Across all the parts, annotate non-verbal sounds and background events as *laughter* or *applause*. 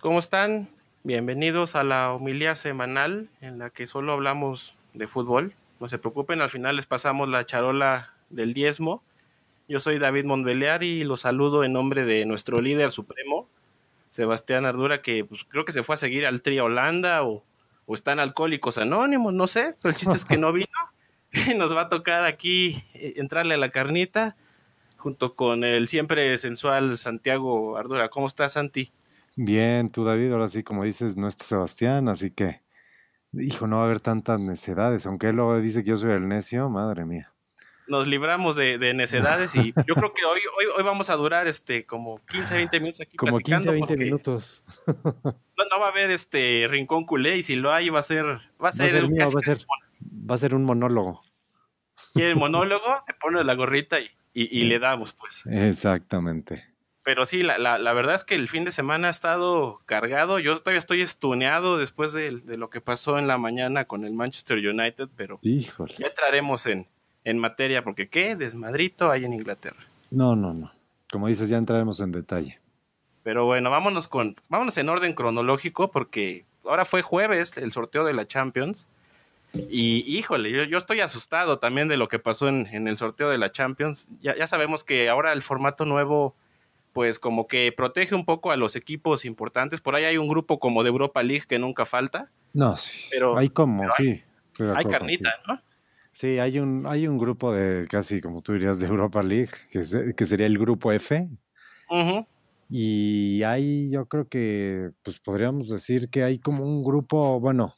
¿Cómo están? Bienvenidos a la homilía semanal en la que solo hablamos de fútbol. No se preocupen, al final les pasamos la charola del diezmo. Yo soy David Montbelear y los saludo en nombre de nuestro líder supremo, Sebastián Ardura, que pues, creo que se fue a seguir al Tri Holanda o, o están Alcohólicos Anónimos, no sé, pero el chiste es que no vino. *laughs* Y nos va a tocar aquí eh, entrarle a la carnita junto con el siempre sensual Santiago Ardura. ¿Cómo estás, Santi? Bien, tú David, ahora sí, como dices, no está Sebastián, así que, hijo, no va a haber tantas necedades, aunque él luego dice que yo soy el necio, madre mía. Nos libramos de, necedades y yo creo que hoy, hoy, hoy vamos a durar este como 15, 20 minutos aquí como platicando. 15, 20 minutos. *laughs* No, va a haber este rincón culé y si lo hay va a ser, va a ser, va a ser, va a ser un monólogo. Y el monólogo te pone la gorrita y, y, le damos, pues. Exactamente. Pero sí, la, la, la, verdad es que el fin de semana ha estado cargado. Yo todavía estoy estuneado después de, de, lo que pasó en la mañana con el Manchester United, pero Híjole. ya entraremos en, en materia, porque qué desmadrito hay en Inglaterra. No, no, no. Como dices, ya entraremos en detalle. Pero bueno, vámonos con, vámonos en orden cronológico, porque ahora fue jueves el sorteo de la Champions. Y híjole, yo, estoy asustado también de lo que pasó en, el sorteo de la Champions. Ya, ya, sabemos que ahora el formato nuevo, pues como que protege un poco a los equipos importantes. Por ahí hay un grupo como de Europa League que nunca falta. No, sí. Pero hay como, sí. Hay, carnita, ¿no? Sí, hay un, hay un grupo de casi, como tú dirías, de Europa League, que, que sería el grupo F. Y hay, yo creo que, pues podríamos decir que hay como un grupo, bueno,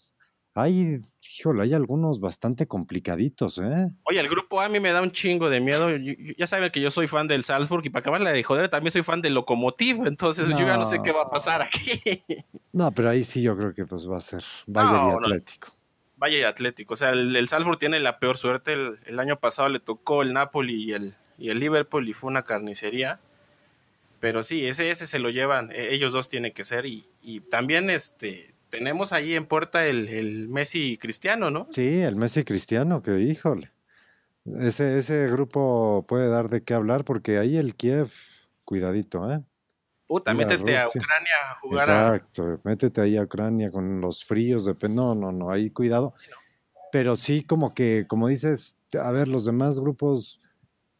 hay Híjole, hay algunos bastante complicaditos, ¿eh? Oye, el grupo A, a mí me da un chingo de miedo. ya saben que yo soy fan del Salzburg y para acabarla de joder, también soy fan del Locomotiv, entonces yo ya no sé qué va a pasar aquí. *laughs* No, pero ahí sí yo creo que pues va a ser Valle y Atlético. Valle y Atlético. O sea, el, Salzburg tiene la peor suerte. El, año pasado le tocó el Napoli y el, y el Liverpool y fue una carnicería. Pero sí, ese, ese se lo llevan. E, ellos dos tienen que ser. Y, y también este tenemos ahí en puerta el, Messi cristiano, ¿no? Sí, el Messi cristiano, que híjole. Ese, ese grupo puede dar de qué hablar porque ahí el Kiev, cuidadito, ¿eh? Puta, métete a Ucrania a jugar Exacto, métete ahí a Ucrania con los fríos de... No, no, no, ahí cuidado. Pero sí, como que, como dices, a ver, los demás grupos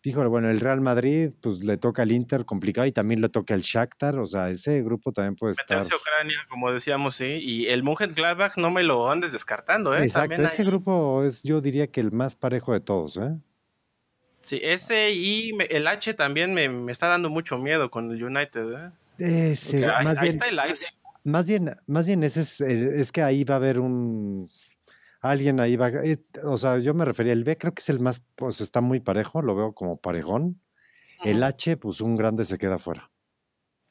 Híjole, bueno, el Real Madrid, pues le toca al Inter complicado y también le toca al Shakhtar, o sea, ese grupo también puede Meterse estar. Ucrania, como decíamos, sí, y el Mönchengladbach no me lo andes descartando, ¿eh? Exacto, ese grupo es, yo diría que el más parejo de todos, ¿eh? Sí, ese y el H también me, está dando mucho miedo con el United, ¿eh? Ese, ahí, está el Leipzig. Más bien, más bien ese es, es que ahí va a haber un alguien ahí va, eh, o sea, yo me refería, el B creo que es el más, pues está muy parejo, lo veo como parejón. El H, pues un grande se queda fuera.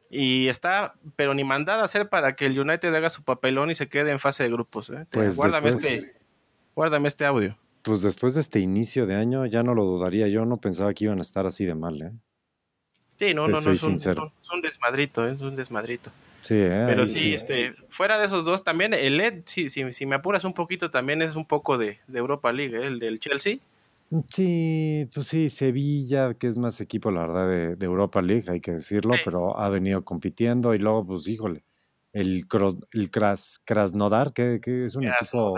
Y está, pero ni mandada a hacer para que el United haga su papelón y se quede en fase de grupos. ¿eh? Pues guárdame, este, guárdame este audio. Pues después de este inicio de año ya no lo dudaría, yo no pensaba que iban a estar así de mal, ¿eh? Sí, no, no, no, es un, es un, desmadrito, ¿eh? es un desmadrito. Sí, eh, Pero sí, este, fuera de esos dos también, el LED, sí, si me apuras un poquito, también es un poco de, Europa League, ¿eh? el del Chelsea. Sí, pues sí, Sevilla, que es más equipo, la verdad, de, Europa League, hay que decirlo, pero ha venido compitiendo y luego, pues híjole, el, el Kras, Krasnodar, que, es un equipo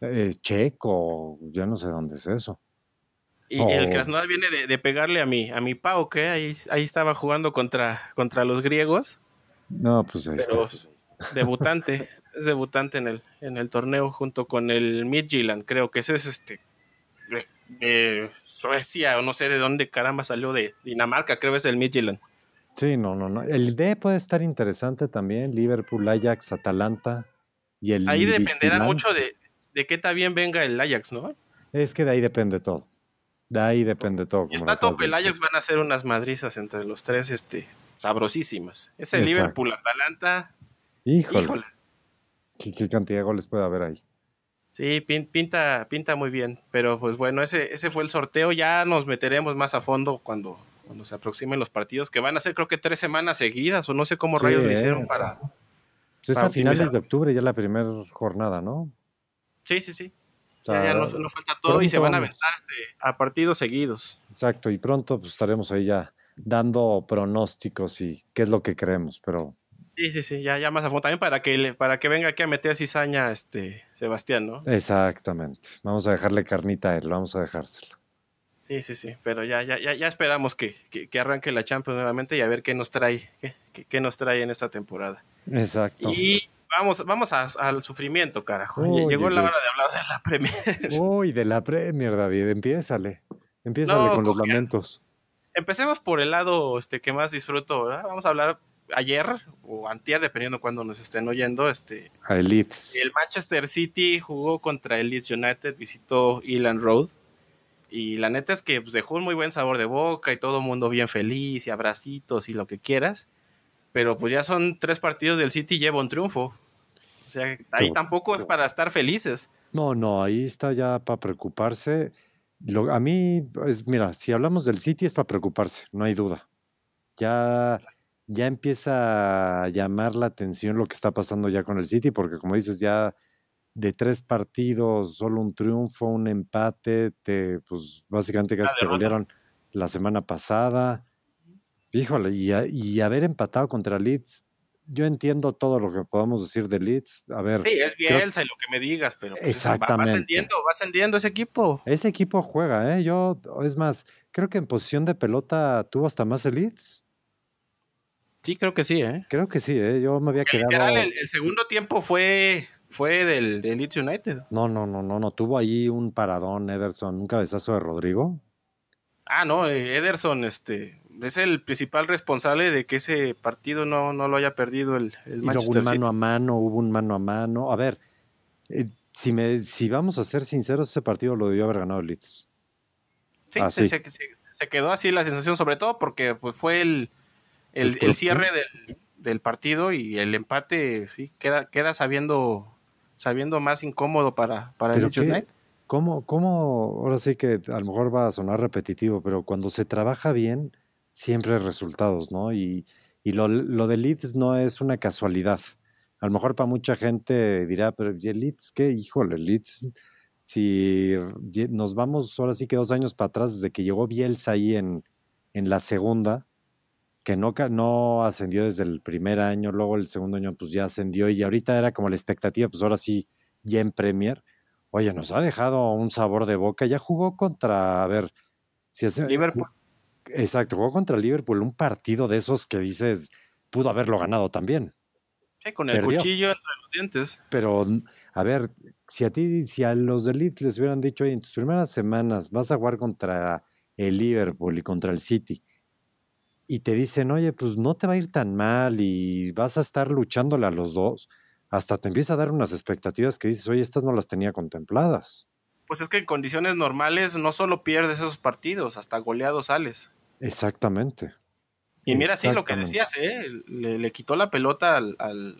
eh, checo, ya no sé dónde es eso. Y el Krasnodar viene de, pegarle a mi, a mi Pau, que ahí, ahí estaba jugando contra, contra los griegos. No, pues ahí Pero debutante, *laughs* es debutante en el, en el torneo junto con el Midtjylland, creo que ese es este de, Suecia o no sé de dónde caramba salió de Dinamarca, creo que es el Midtjylland. Sí, no, no, no. El D puede estar interesante también, Liverpool, Ajax, Atalanta y el Ahí dependerá mucho de, de qué tan bien venga el Ajax, ¿no? Es que de ahí depende todo. De ahí depende todo. Y está top, el Ajax van a hacer unas madrizas entre los tres, este, sabrosísimas. Ese Liverpool, Atalanta. Híjole. ¿Qué, cantidad de goles puede haber ahí? Sí, pinta, pinta muy bien. Pero pues bueno, ese, ese fue el sorteo. Ya nos meteremos más a fondo cuando, cuando se aproximen los partidos, que van a ser creo que tres semanas seguidas, o no sé cómo rayos lo hicieron para. Pues es a finales de octubre ya la primera jornada, ¿no? Sí, sí, sí. ya, nos, falta todo y se van a aventar este, a partidos seguidos. Exacto, y pronto pues estaremos ahí ya dando pronósticos y qué es lo que creemos, pero Sí, sí, sí, ya, ya más a fondo. También para que, para que venga aquí a meter cizaña este Sebastián, ¿no? Exactamente. Vamos a dejarle carnita a él, vamos a dejárselo. Sí, sí, sí, pero ya, ya, ya, ya esperamos que, que, arranque la Champions nuevamente y a ver qué nos trae, qué, qué nos trae en esta temporada. Exacto. Y vamos, vamos al sufrimiento, carajo. Llegó la hora de hablar de la Premier. Uy, de la Premier, David, empiézale. Empiézale con los lamentos. Empecemos por el lado este, que más disfruto, ¿verdad? Vamos a hablar ayer o antier, dependiendo cuando nos estén oyendo. Este, el Leeds. El Manchester City jugó contra el Leeds United, visitó Elan Road y la neta es que pues, dejó un muy buen sabor de boca y todo el mundo bien feliz y abracitos y lo que quieras. Pero pues ya son tres partidos del City y lleva un triunfo. O sea, ahí tampoco es para estar felices. No, no, ahí está ya para preocuparse. Lo, a mí, es, mira, si hablamos del City es para preocuparse, no hay duda. Ya, ya empieza a llamar la atención lo que está pasando ya con el City, porque como dices, ya de tres partidos, solo un triunfo, un empate, te, pues básicamente casi te golearon la semana pasada. Híjole, y, y, haber empatado contra Leeds, yo entiendo todo lo que podamos decir de Leeds. A ver. Sí, es Bielsa y lo que me digas, pero pues va, ascendiendo, va ascendiendo ese equipo. Ese equipo juega, ¿eh? Yo, es más, creo que en posición de pelota tuvo hasta más el Leeds. Sí, creo que sí, ¿eh? Creo que sí, ¿eh? Yo me había quedado. el, segundo tiempo fue fue del, Leeds United. No, no, no, no, no. Tuvo ahí un paradón, Ederson, un cabezazo de Rodrigo. Ah, no, eh, Ederson, este, es el principal responsable de que ese partido no, no lo haya perdido el, el Manchester hubo un mano a mano, hubo un mano a mano. A ver, eh, si, me, si vamos a ser sinceros, ese partido lo debió haber ganado el Leeds. Sí, se, se, quedó así la sensación, sobre todo porque pues, fue el, el, cierre del, del, partido y el empate, sí, queda, queda sabiendo sabiendo más incómodo para, para el United. ¿cómo, ¿Cómo? Ahora sí que a lo mejor va a sonar repetitivo, pero cuando se trabaja bien, siempre resultados, ¿no? Y, y lo, lo de Leeds no es una casualidad. A lo mejor para mucha gente dirá, pero ¿y el Leeds qué? Híjole, Leeds, si nos vamos ahora sí que dos años para atrás, desde que llegó Bielsa ahí en, en la segunda, que no, no ascendió desde el primer año, luego el segundo año pues ya ascendió y ahorita era como la expectativa, pues ahora sí, ya en Premier. Oye, nos ha dejado un sabor de boca, ya jugó contra, a ver, si hace... Liverpool. Exacto, jugó contra Liverpool, un partido de esos que dices, pudo haberlo ganado también. Sí, con el cuchillo entre los dientes. Pero, a ver, si a ti, si a los de Leeds les hubieran dicho, oye, en tus primeras semanas vas a jugar contra el Liverpool y contra el City, y te dicen, oye, pues no te va a ir tan mal y vas a estar luchándole a los dos, hasta te empieza a dar unas expectativas que dices, oye, estas no las tenía contempladas. Pues es que en condiciones normales no solo pierdes esos partidos, hasta goleado sales. Exactamente. Y mira, sí, lo que decías, ¿eh? le, quitó la pelota al,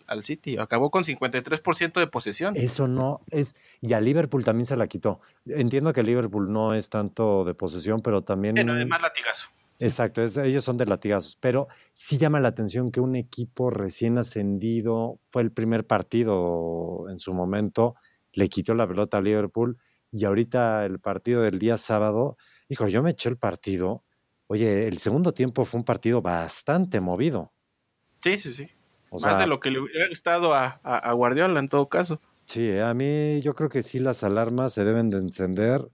al, City, acabó con 53% de posesión. Eso no es, y a Liverpool también se la quitó. Entiendo que Liverpool no es tanto de posesión, pero también... Pero además latigazo. Exacto, ellos son de latigazos, pero sí llama la atención que un equipo recién ascendido fue el primer partido en su momento, le quitó la pelota a Liverpool y ahorita el partido del día sábado, hijo, yo me eché el partido, oye, el segundo tiempo fue un partido bastante movido. Sí, sí, sí. Más de lo que le hubiera gustado a, a, Guardiola en todo caso. Sí, a mí yo creo que sí las alarmas se deben de encender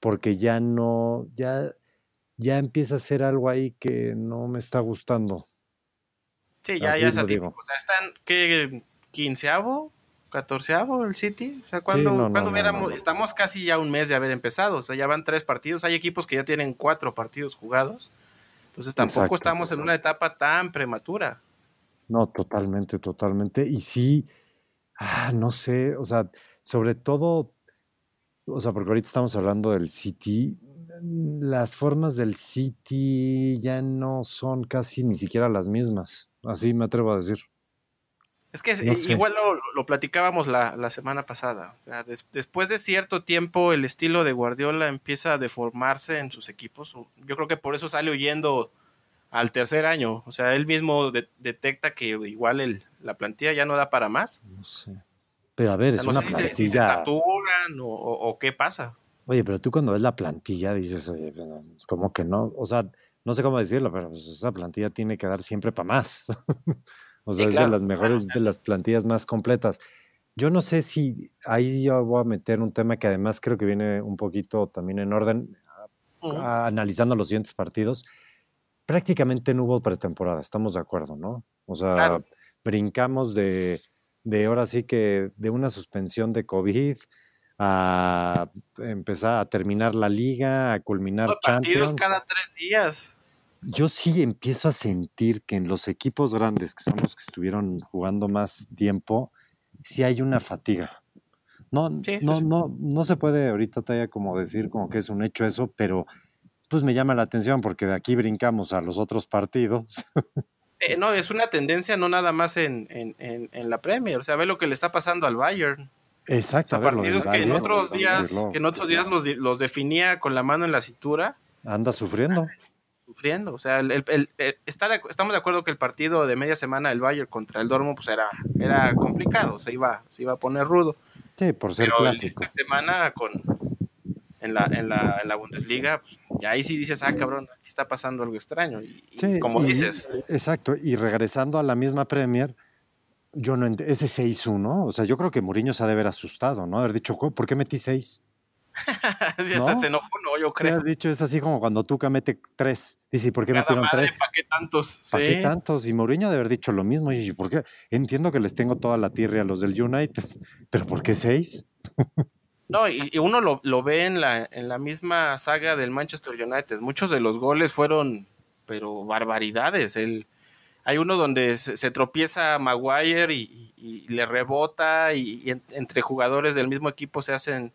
porque ya no, ya ya empieza a ser algo ahí que no me está gustando. Sí, ya, ya es O sea, están, ¿qué? ¿Quinceavo? ¿Catorceavo el City? O sea, cuando, estamos casi ya un mes de haber empezado, o sea, ya van tres partidos, hay equipos que ya tienen cuatro partidos jugados, entonces tampoco estamos en una etapa tan prematura. No, totalmente, totalmente. Y sí, ah, no sé, o sea, sobre todo, o sea, porque ahorita estamos hablando del City, las formas del City ya no son casi ni siquiera las mismas. Así me atrevo a decir. Es que igual lo, platicábamos la, semana pasada. después de cierto tiempo, el estilo de Guardiola empieza a deformarse en sus equipos. Yo creo que por eso sale huyendo al tercer año. O sea, él mismo detecta que igual el, la plantilla ya no da para más. No sé. Pero a ver, es una plantilla. Si se, saturan o qué pasa. Oye, pero tú cuando ves la plantilla dices, oye, como que no, o sea, no sé cómo decirlo, pero pues esa plantilla tiene que dar siempre para más. *laughs* O sea, es de las mejores, de las plantillas más completas. Yo no sé si ahí yo voy a meter un tema que además creo que viene un poquito también en orden, analizando los siguientes partidos. Prácticamente no hubo pretemporada, estamos de acuerdo, ¿no? O sea, brincamos de, de ahora sí que de una suspensión de COVID a empezar a terminar la liga, a culminar no, partidos cada tres días. Yo sí empiezo a sentir que en los equipos grandes, que son los que estuvieron jugando más tiempo, sí hay una fatiga. No, no, no, no se puede ahorita todavía como decir como que es un hecho eso, pero pues me llama la atención porque de aquí brincamos a los otros partidos. Eh, no, es una tendencia no nada más en, en, la Premier, o sea, ve lo que le está pasando al Bayern. Exacto. partidos que en otros días, que en otros días los, los, definía con la mano en la cintura. Anda sufriendo. Sufriendo, o sea, el, está estamos de acuerdo que el partido de media semana del Bayern contra el Dortmund pues era, era complicado, se iba, se iba a poner rudo. Sí, por ser Pero clásico. Esta semana con en la, en la, en la Bundesliga, pues, y ahí sí dices, ah, cabrón, aquí está pasando algo extraño. Y, como dices. Exacto, y regresando a la misma Premier, yo no ese 6-1, o sea, yo creo que Mourinho se ha de haber asustado, ¿no? Haber dicho, ¿por qué metí 6? *laughs* ¿No? se enojó, no, yo creo. dicho, es así como cuando Tuca mete 3. Dice, ¿por qué metieron 3? ¿Para qué tantos? ¿Para qué tantos? Y Mourinho de haber dicho lo mismo. Y ¿por qué? Entiendo que les tengo toda la tierra a los del United, *laughs* pero ¿por qué 6? No, y, uno lo, lo, ve en la, en la misma saga del Manchester United. Muchos de los goles fueron, pero barbaridades. El, hay uno donde se, tropieza Maguire y, le rebota y, entre jugadores del mismo equipo se hacen,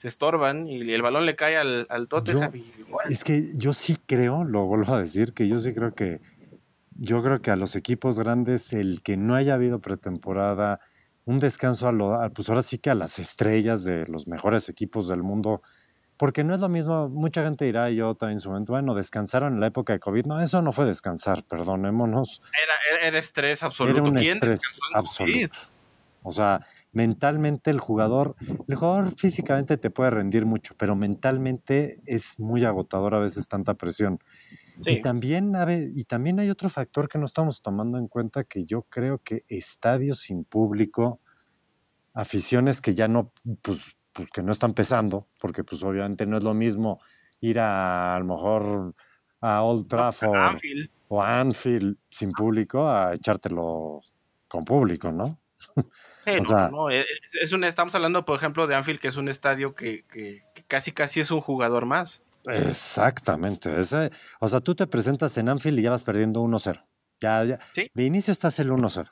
se estorban y el balón le cae al, al Tottenham. es que yo sí creo, lo vuelvo a decir, que yo sí creo que yo creo que a los equipos grandes el que no haya habido pretemporada un descanso a lo, pues ahora sí que a las estrellas de los mejores equipos del mundo, porque no es lo mismo, mucha gente dirá, yo también en su momento, bueno, descansaron en la época de COVID, no, eso no fue descansar, perdonémonos. Era, era estrés absoluto, era un ¿quién estrés absoluto. O sea, mentalmente el jugador, el jugador físicamente te puede rendir mucho, pero mentalmente es muy agotador a veces tanta presión. Y, también, y también hay otro factor que no estamos tomando en cuenta que yo creo que estadios sin público, aficiones que ya no, pues, pues que no están pesando, porque pues obviamente no es lo mismo ir a, a lo mejor a Old Trafford o a Anfield sin público a echártelo con público, ¿no? Sí, no, no, eh, es un, estamos hablando, por ejemplo, de Anfield, que es un estadio que, que casi casi es un jugador más. Exactamente. Ese, o sea, tú te presentas en Anfield y ya vas perdiendo 1-0. Ya, ya. De inicio estás el 1-0.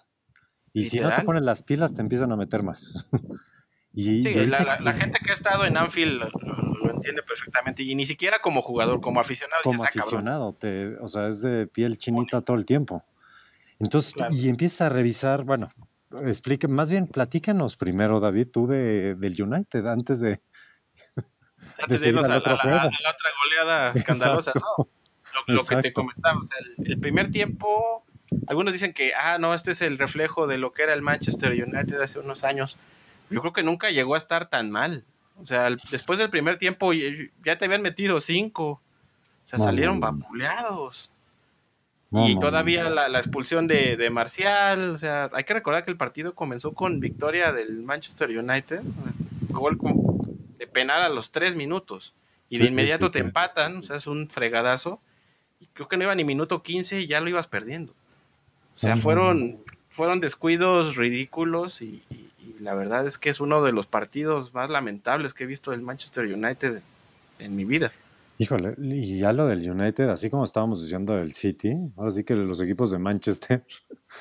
Y si no te ponen las pilas, te empiezan a meter más. *laughs* y, sí, la, gente que ha estado en Anfield lo, entiende perfectamente. Y ni siquiera como jugador, como aficionado. Como ah, aficionado, te, o sea, es de piel chinita todo el tiempo. Entonces, y empieza a revisar, bueno, explique, más bien platícanos primero, David, tú de, del United, antes de, *laughs* antes de irnos a, la, otra goleada *laughs* escandalosa, ¿no? Lo, que te comentaba, el, primer tiempo, algunos dicen que, ah, no, este es el reflejo de lo que era el Manchester United hace unos años. Yo creo que nunca llegó a estar tan mal. O sea, después del primer tiempo ya te habían metido cinco. O sea, salieron vapuleados. Y todavía la, expulsión de, de, Marcial. O sea, hay que recordar que el partido comenzó con victoria del Manchester United. Gol con, de penal a los tres minutos y de inmediato te empatan, o sea, es un fregadazo. Y creo que no iba ni minuto 15 y ya lo ibas perdiendo. O sea, fueron, fueron descuidos ridículos y, la verdad es que es uno de los partidos más lamentables que he visto del Manchester United en mi vida. Híjole, y ya lo del United, así como estábamos diciendo del City, ahora sí que los equipos de Manchester,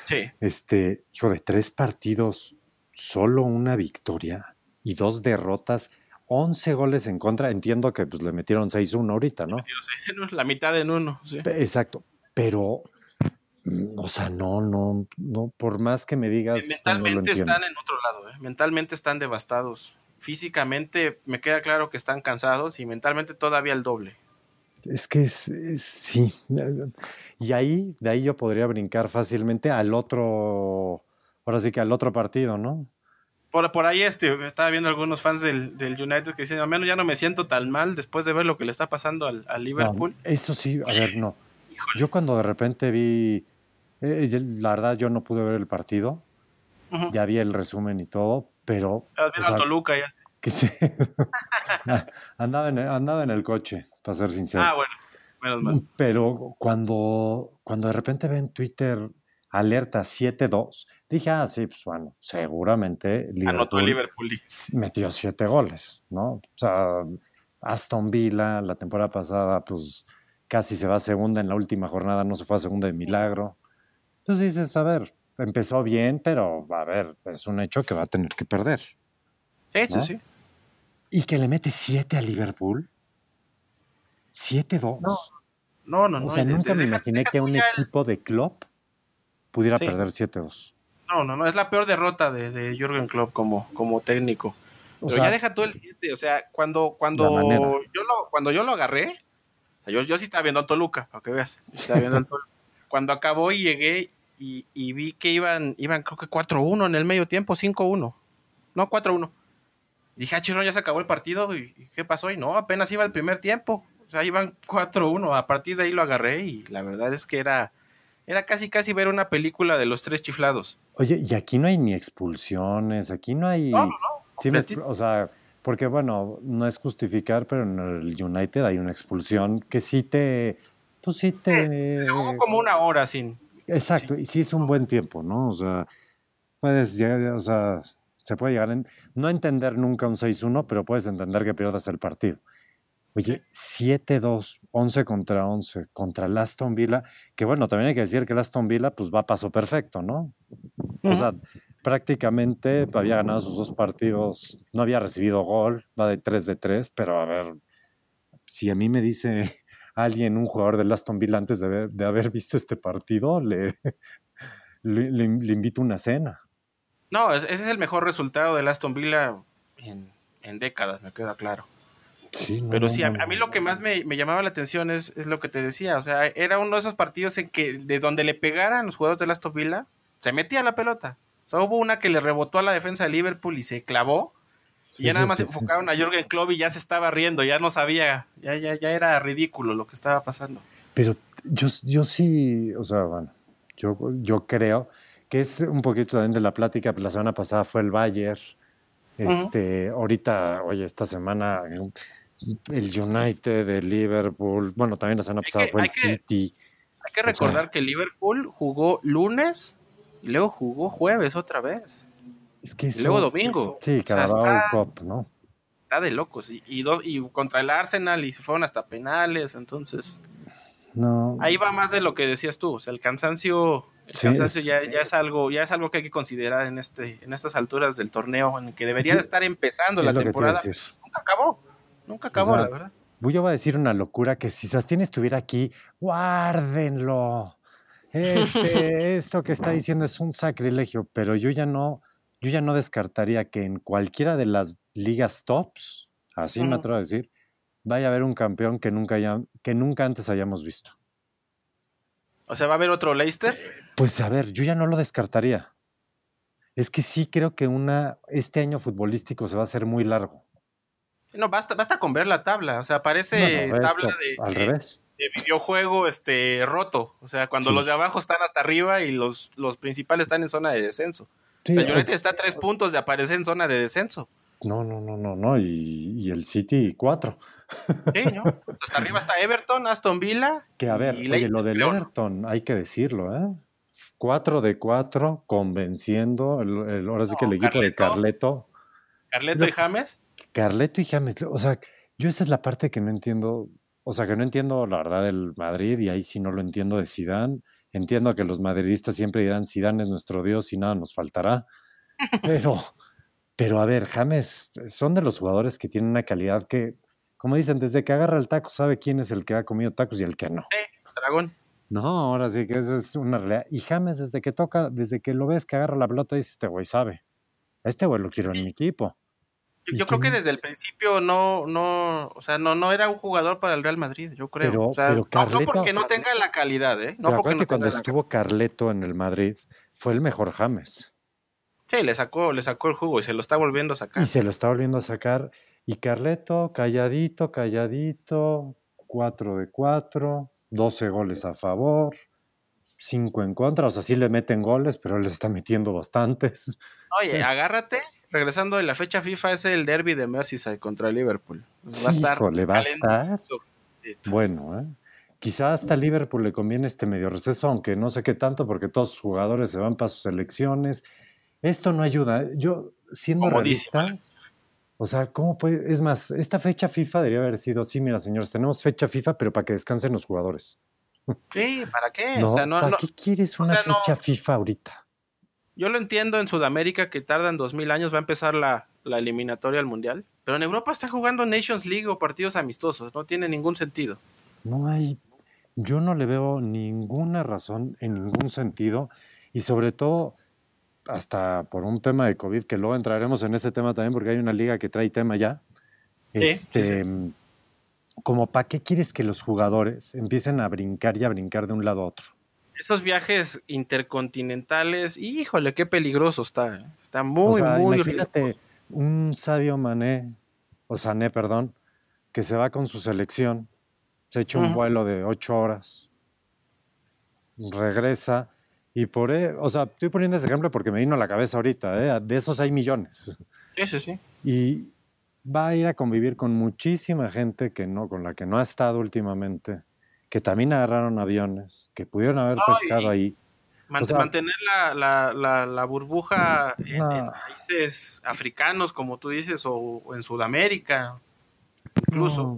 sí. *laughs* este, hijo de tres partidos, solo una victoria y dos derrotas 11 goles en contra. Entiendo que pues, le metieron 6-1 ahorita, ¿no? La mitad en uno, sí. Exacto. Pero, mm, o sea, no, no, no, por más que me digas. Mentalmente están en otro lado, ¿eh? Mentalmente están devastados. Físicamente me queda claro que están cansados y mentalmente todavía el doble. Es que es, sí. Y ahí, de ahí yo podría brincar fácilmente al otro, ahora sí que al otro partido, ¿no? por, por ahí este, estaba viendo algunos fans del, del, United que dicen, al menos ya no me siento tan mal después de ver lo que le está pasando al, al Liverpool. eso sí, a ver, no. Yo cuando de repente vi Eh, la verdad, yo no pude ver el partido. Ya vi el resumen y todo, pero. O Toluca ya. Que *laughs* andaba, en el, andaba en el coche, para ser sincero. Ah, bueno, menos mal. Pero cuando, cuando de repente ven Twitter alerta 7-2, dije, ah, sí, pues bueno, seguramente Liverpool Anotó Liverpool. metió siete goles, ¿no? O sea, Aston Villa la temporada pasada, pues casi se va a segunda en la última jornada, no se fue a segunda de milagro. Entonces dices, a ver, empezó bien, pero a ver, es un hecho que va a tener que perder. Sí, sí, sí. Y que le mete 7 a Liverpool. 7-2. No, no, no. O sea, nunca me imaginé que un equipo de Klopp pudiera perder 7-2. No, no, no, es la peor derrota de, de Jürgen Klopp como, como técnico. O sea, ya deja todo el 7, o sea, cuando, cuando, yo, lo, cuando yo lo agarré, o sea, yo, yo sí estaba viendo al Toluca, para que veas, estaba viendo al Toluca. *laughs* Cuando acabó y llegué y, y vi que iban, iban creo que 4-1 en el medio tiempo, 5-1, no, 4-1. Dije, ah, chino, ya se acabó el partido, ¿y qué pasó? Y no, apenas iba el primer tiempo, o sea, iban 4-1, a partir de ahí lo agarré y la verdad es que era era casi casi ver una película de los tres chiflados. Oye, y aquí no hay ni expulsiones, aquí no hay... No, no, no. o sea, porque bueno, no es justificar, pero en el United hay una expulsión que sí te... Pues sí te... Se jugó como una hora sin... Exacto, y sí es un buen tiempo, ¿no? O sea, puedes llegar, o sea, se puede llegar a... No entender nunca un 6-1, pero puedes entender que pierdas el partido. Oye, 7-2, 11 contra 11, contra el Aston Villa, que bueno, también hay que decir que el Aston Villa pues va a paso perfecto, ¿no? O sea, prácticamente había ganado sus dos partidos, no había recibido gol, va de 3 de 3, pero a ver, si a mí me dice alguien, un jugador del Aston Villa antes de, haber visto este partido, le, *laughs* le, invito a una cena. No, ese es el mejor resultado del Aston Villa en décadas, me queda claro. Pero sí, a, mí lo que más me, llamaba la atención es, lo que te decía, o sea, era uno de esos partidos en que de donde le pegaran los jugadores de Aston Villa, se metía la pelota. O sea, hubo una que le rebotó a la defensa de Liverpool y se clavó. Y ya nada más enfocaron a Jürgen Klopp y ya se estaba riendo, ya no sabía, ya, ya, ya era ridículo lo que estaba pasando. Pero yo, yo sí, o sea, bueno, yo, yo creo que es un poquito también de la plática, la semana pasada fue el Bayern, este, ahorita, oye, esta semana el United, el Liverpool, bueno, también la semana pasada fue el City. Hay que recordar que Liverpool jugó lunes y luego jugó jueves otra vez. Y luego domingo. Sí, Carabao Cup, ¿no? Está de locos. Y, y, contra el Arsenal y se fueron hasta penales, entonces. No. Ahí va más de lo que decías tú. O sea, el cansancio, el cansancio ya, ya, es algo, ya es algo que hay que considerar en este, en estas alturas del torneo, en el que debería estar empezando la temporada. Nunca acabó. Nunca acabó, la verdad. Voy a decir una locura que si Sastien estuviera aquí, guárdenlo. Este, *laughs* esto que está diciendo es un sacrilegio, pero yo ya no, yo ya no descartaría que en cualquiera de las ligas tops, así me atrevo a decir, vaya a haber un campeón que nunca, haya, que nunca antes hayamos visto. O sea, ¿va a haber otro Leicester? Pues a ver, yo ya no lo descartaría. Es que sí creo que una, este año futbolístico se va a hacer muy largo. No, basta, basta con ver la tabla. O sea, parece tabla de, videojuego este, roto. O sea, cuando los de abajo están hasta arriba y los, los principales están en zona de descenso. O sea, United está a tres puntos de aparecer en zona de descenso. No, no, no, no, no. Y, el City cuatro. Sí, ¿no? hasta arriba está Everton, Aston Villa. Que a ver, oye, lo del Everton, hay que decirlo, ¿eh? Cuatro de cuatro, convenciendo. El, ahora sí que el equipo de Carleto. Carleto y James Carleto y James, o sea, yo esa es la parte que no entiendo, o sea, que no entiendo la verdad del Madrid y ahí sí no lo entiendo de Sidán. Entiendo que los madridistas siempre dirán Sidán es nuestro Dios y nada nos faltará. Pero, pero a ver, James son de los jugadores que tienen una calidad que, como dicen, desde que agarra el taco sabe quién es el que ha comido tacos y el que no. dragón. No, ahora sí que esa es una realidad. Y James, desde que toca, desde que lo ves que agarra la pelota, dice, este güey sabe. este güey lo quiero en mi equipo. Yo creo que desde el principio no, no, o sea, no, no era un jugador para el Real Madrid, yo creo. Pero, o sea, no, porque no tenga la calidad, ¿eh? No porque no cuando estuvo Carleto en el Madrid, fue el mejor James. Sí, le sacó, le sacó el jugo y se lo está volviendo a sacar. Y se lo está volviendo a sacar. Y Carleto, calladito, calladito, 4 de 4, 12 goles a favor. cinco en contra, o sea, sí le meten goles, pero les está metiendo bastantes. Oye, agárrate, regresando de la fecha FIFA, es el derby de Merseyside contra Liverpool. Va a estar. Híjole, va a estar. Bueno, ¿eh? Quizá hasta Liverpool le conviene este medio receso, aunque no sé qué tanto, porque todos sus jugadores se van para sus elecciones. Esto no ayuda. ¿eh? Yo, siendo realistas, o sea, ¿cómo puede? Es más, esta fecha FIFA debería haber sido, sí, mira, señores, tenemos fecha FIFA, pero para que descansen los jugadores. Sí, ¿para qué? o sea, no, ¿Para qué quieres una fecha FIFA ahorita? Yo lo entiendo en Sudamérica que tardan dos mil años, va a empezar la, la eliminatoria al Mundial, pero en Europa está jugando Nations League o partidos amistosos, no tiene ningún sentido. No hay, yo no le veo ninguna razón en ningún sentido y sobre todo hasta por un tema de COVID, que luego entraremos en ese tema también porque hay una liga que trae tema ya. Este, Como para qué quieres que los jugadores empiecen a brincar y a brincar de un lado a otro. Esos viajes intercontinentales, híjole, qué peligroso está. ¿eh? Está muy, muy imagínate un Sadio Mané, o Sané, perdón, que se va con su selección se echa un vuelo de ocho horas, regresa y por, e, o sea, estoy poniendo ese ejemplo porque me vino a la cabeza ahorita, ¿eh? de esos hay millones. Eso sí. Y va a ir a convivir con muchísima gente que no, con la que no ha estado últimamente, que también agarraron aviones, que pudieron haber pescado ahí. mantener la, la, la, burbuja en, países africanos, como tú dices, o, en Sudamérica, incluso.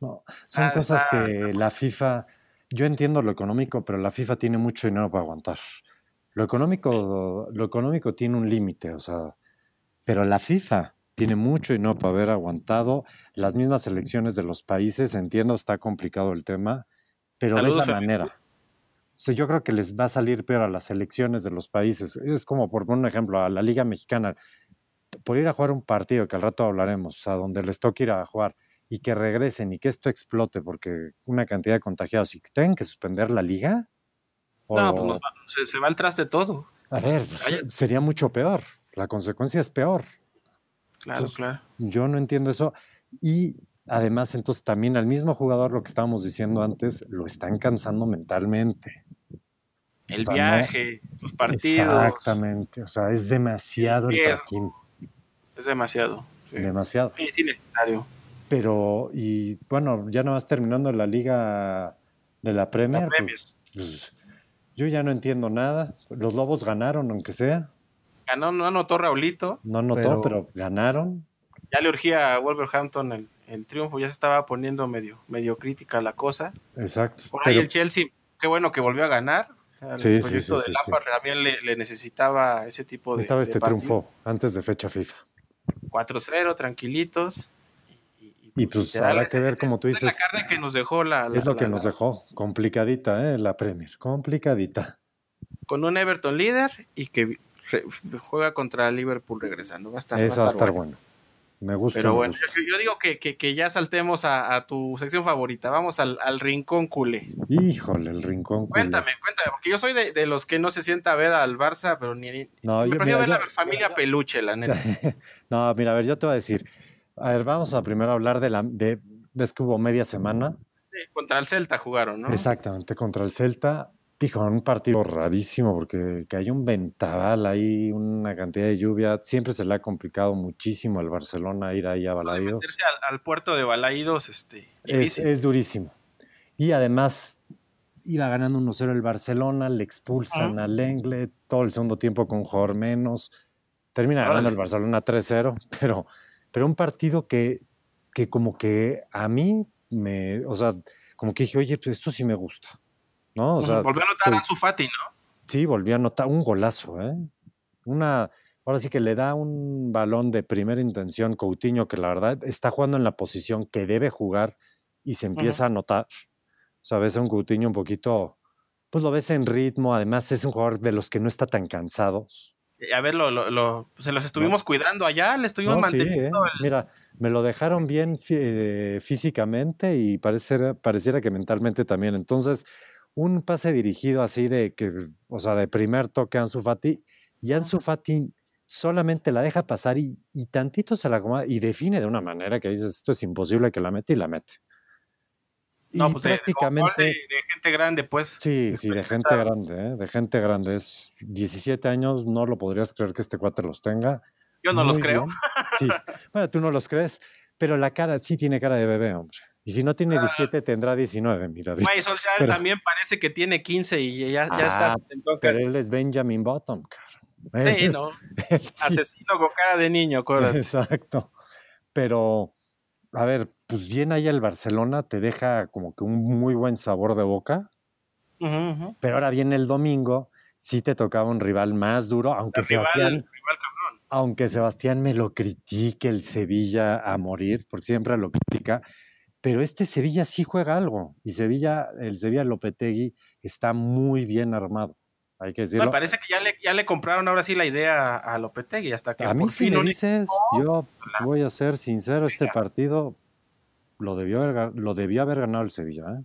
No, son ah, cosas que la FIFA, yo entiendo lo económico, pero la FIFA tiene mucho dinero para aguantar. Lo económico, lo económico tiene un límite, o sea, pero la FIFA tiene mucho dinero para haber aguantado las mismas elecciones de los países. Entiendo, está complicado el tema, pero es la manera. O sea, yo creo que les va a salir peor a las elecciones de los países. Es como, por poner un ejemplo, a la Liga Mexicana, por ir a jugar un partido que al rato hablaremos, a donde les toque ir a jugar y que regresen y que esto explote porque una cantidad de contagiados y que tengan que suspender la liga. No, pues se, se, va al traste todo. A ver, sería mucho peor. La consecuencia es peor. Claro, claro. Yo no entiendo eso. Y además, entonces también al mismo jugador, lo que estábamos diciendo antes, lo están cansando mentalmente. El viaje, los partidos. Exactamente. O sea, es demasiado el, Es demasiado. Demasiado. Sí, es innecesario. Pero, y bueno, ya no vas terminando la liga de la Premier. Pues, pues, yo ya no entiendo nada. Los Lobos ganaron, aunque sea. Ganó, no anotó Raulito. No anotó, pero, ganaron. Ya le urgía a Wolverhampton el, el, triunfo, ya se estaba poniendo medio, medio crítica la cosa. Exacto. Por ahí el Chelsea, qué bueno que volvió a ganar. El proyecto de Lampard también le, necesitaba ese tipo de. Estaba este triunfo antes de fecha FIFA. 4-0, tranquilitos. Y pues habrá que ver, como tú dices. Es la carne que nos dejó la. es lo que nos dejó. Complicadita, ¿eh? La Premier. Complicadita. Con un Everton líder y que juega contra Liverpool regresando. Va a estar, Eso va a estar, bueno. Me gusta. Pero bueno, Yo, digo que, que, ya saltemos a, tu sección favorita. Vamos al, al, rincón culé. Híjole, el rincón culé. Cuéntame, cuéntame, porque yo soy de, de, los que no se sienta a ver al Barça, pero ni. No, me yo, prefiero ver la familia peluche, la neta. *laughs* no, mira, a ver, yo te voy a decir. A ver, vamos a primero hablar de la. De, ¿Ves que hubo media semana? Sí, contra el Celta jugaron, ¿no? Exactamente, contra el Celta. Pijo, un partido rarísimo porque hay un vendaval ahí, una cantidad de lluvia. Siempre se le ha complicado muchísimo al Barcelona ir ahí a Balaídos. Al, al, puerto de Balaídos, este, es, es, durísimo. Y además iba ganando 1-0 el Barcelona, le expulsan al Engle, todo el segundo tiempo con jugador menos. Termina ganando el Barcelona 3-0, *laughs* pero pero un partido que, que como que a mí me, o sea, como que dije, oye, pues esto sí me gusta, ¿no? O sea, volvió a anotar a Fati, ¿no? Sí, volvió a anotar un golazo, ¿eh? Una, ahora sí que le da un balón de primera intención Coutinho, que la verdad está jugando en la posición que debe jugar y se empieza a notar. O sea, ves a un Coutinho un poquito, pues lo ves en ritmo, además es un jugador de los que no está tan cansados. A ver, lo, lo, pues, se los estuvimos cuidando allá, le estuvimos manteniendo. ¿eh? Mira, me lo dejaron bien eh, físicamente y pareciera, pareciera que mentalmente también. Entonces, un pase dirigido así de que, o sea, de primer toque a Ansu Fati, y Ansu Fati solamente la deja pasar y, y tantito se la acomoda y define de una manera que dices, esto es imposible que la mete y la mete. No, pues prácticamente. De, gente grande, pues. Sí, sí, de gente grande, ¿eh? De gente grande. Es 17 años, no lo podrías creer que este cuate los tenga. Yo no los creo. Sí. *laughs* Bueno, tú no los crees, pero la cara sí tiene cara de bebé, hombre. Y si no tiene 17, ah. tendrá 19, mira. May Solskjaer también parece que tiene 15 y ya, ya está. Ah, pero él es Benjamin Bottom, cara. Sí, ¿no? *laughs* Asesino con cara de niño, acuérdate. Exacto. Pero a ver, pues bien ahí el Barcelona te deja como que un muy buen sabor de boca. Pero ahora viene el domingo, sí te tocaba un rival más duro, aunque Sebastián, aunque Sebastián me lo critique el Sevilla a morir, porque siempre lo critica, pero este Sevilla sí juega algo y Sevilla, el Sevilla Lopetegui está muy bien armado. Hay que decirlo. Me parece que ya le, ya le compraron ahora sí la idea a Lopetegui hasta que a mí si me dices, yo voy a ser sincero, este partido lo debió haber, lo debió haber ganado el Sevilla. ¿eh?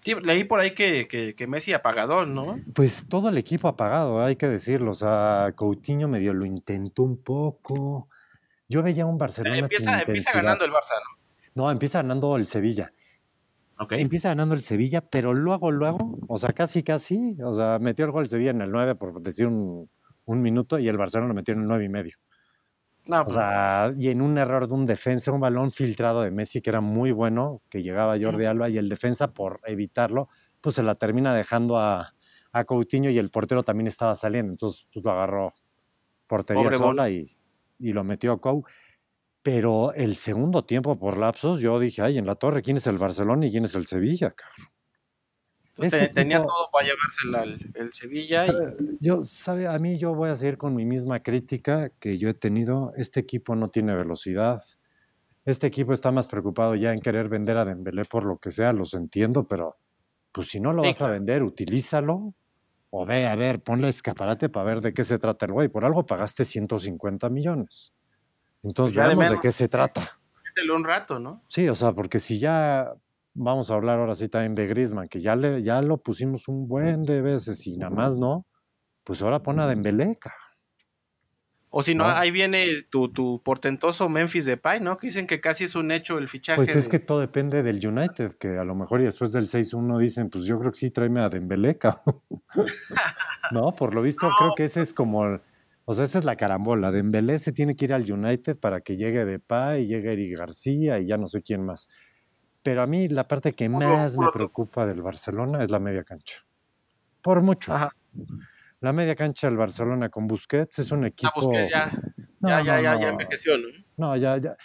Sí, leí por ahí que, que, Messi apagador, ¿no? Pues todo el equipo apagado, hay que decirlo. O sea, Coutinho medio lo intentó un poco. Yo veía un Barcelona. Empieza, empieza ganando el Barça, ¿no? No, empieza ganando el Sevilla. Empieza ganando el Sevilla, pero luego, luego, o sea, casi, casi, o sea, metió el gol el Sevilla en el 9, por decir un, minuto, y el Barcelona lo metió en el 9 y medio. o pues sea, y en un error de un defensa, un balón filtrado de Messi que era muy bueno, que llegaba Jordi Alba, y el defensa, por evitarlo, pues se la termina dejando a, a Coutinho y el portero también estaba saliendo, entonces pues, lo agarró portería sola y, y, lo metió a Cou. Pero el segundo tiempo por lapsos, yo dije, ay, en la torre, ¿quién es el Barcelona y quién es el Sevilla, cabrón? Este tenía todo para llevársela el, Sevilla. Yo, sabe, a mí yo voy a seguir con mi misma crítica que yo he tenido. Este equipo no tiene velocidad. Este equipo está más preocupado ya en querer vender a Dembélé por lo que sea, los entiendo, pero pues si no lo vas a vender, utilízalo o ve a ver, ponle escaparate para ver de qué se trata el güey. Por algo pagaste 150 millones. Entonces, pues veamos de, qué se trata. un rato, ¿no? Sí, o sea, porque si ya vamos a hablar ahora sí también de Grisman, que ya, le, ya lo pusimos un buen de veces y nada más no, pues ahora pone a Dembélé, O si no, ahí viene tu, tu portentoso Memphis Depay, ¿no? Que dicen que casi es un hecho el fichaje. Pues es que todo depende del United, que a lo mejor y después del 6-1 dicen, pues yo creo que sí, tráeme a Dembélé, *laughs* no, por lo visto creo que ese es como o sea, esa es la carambola. Dembélé se tiene que ir al United para que llegue Depay y llegue Eric García y ya no sé quién más. Pero a mí la parte que más me preocupa del Barcelona es la media cancha. Por mucho. La media cancha del Barcelona con Busquets es un ah, equipo. Busquets ya, ya, ya, ya, envejeció, ¿no? No, ya, ya.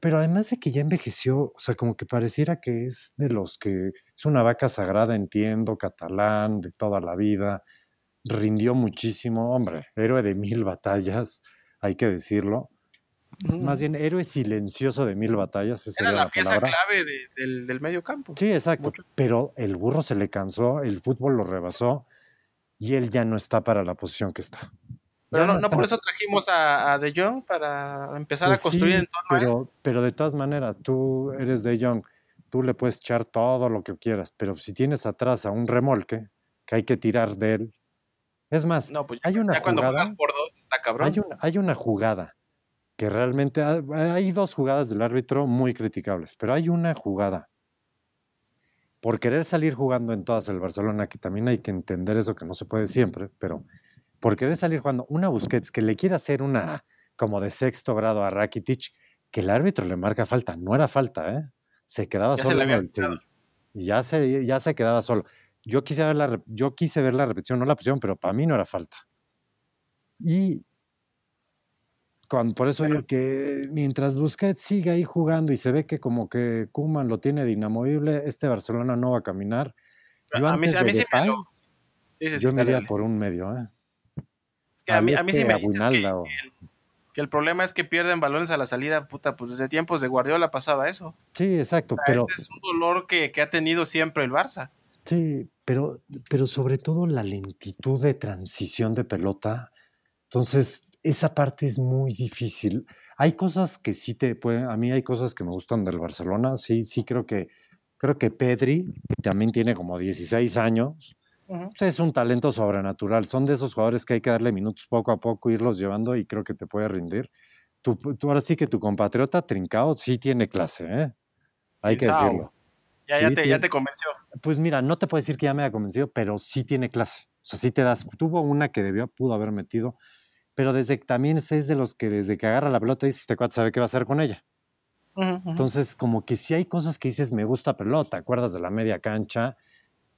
Pero además de que ya envejeció, o sea, como que pareciera que es de los que es una vaca sagrada, entiendo, catalán, de toda la vida rindió muchísimo, hombre, héroe de mil *laughs* batallas, hay que decirlo. Más bien, héroe silencioso de mil batallas. Era la, pieza clave del, medio campo. Sí, exacto. Pero el burro se le cansó, el fútbol lo rebasó y él ya no está para la posición que está. Pero no, por eso trajimos a, De Jong para empezar a pues construir en torno pero, pero de todas maneras, tú eres De Jong, tú le puedes echar todo lo que quieras, pero si tienes atrás a un remolque que hay que tirar de él, es más, pues hay una jugada. Hay una, jugada que realmente. Hay dos jugadas del árbitro muy criticables, pero hay una jugada. Por querer salir jugando en todas el Barcelona, que también hay que entender eso que no se puede siempre, pero por querer salir jugando una Busquets que le quiere hacer una como de sexto grado a Rakitic, que el árbitro le marca falta, no era falta, ¿eh? Se quedaba solo. y ya se, ya se quedaba solo. Yo quise ver la, yo quise ver la repetición, no la pusieron, pero para mí no era falta. Y por eso digo que mientras Busquets siga ahí jugando y se ve que como que Kuman lo tiene dinamovible, este Barcelona no va a caminar. Yo a mí, a mí sí me lo... yo me iría por un medio, ¿eh? Es que a, mí, a mí sí me... que, el, problema es que pierden balones a la salida, puta, pues desde tiempos de Guardiola pasaba eso. Sí, exacto, pero... es un dolor que, que ha tenido siempre el Barça. Sí, pero, pero sobre todo la lentitud de transición de pelota. Entonces, esa parte es muy difícil. Hay cosas que sí te pueden, a mí hay cosas que me gustan del Barcelona, sí, sí creo que, creo que Pedri también tiene como 16 años, pues, es un talento sobrenatural, son de esos jugadores que hay que darle minutos poco a poco, irlos llevando y creo que te puede rendir. Tú, ahora sí que tu compatriota Trincao sí tiene clase, ¿eh? Hay que decirlo Ya, ya, te, ya te convenció. Pues mira, no te puedo decir que ya me haya convencido, pero sí tiene clase. O sea, sí te das. Tuvo una que debió, pudo haber metido, pero desde también es de los que desde que agarra la pelota dice, este cuate sabe qué va a hacer con ella. Entonces, como que sí hay cosas que dices, me gusta pelota, ¿te acuerdas de la media cancha?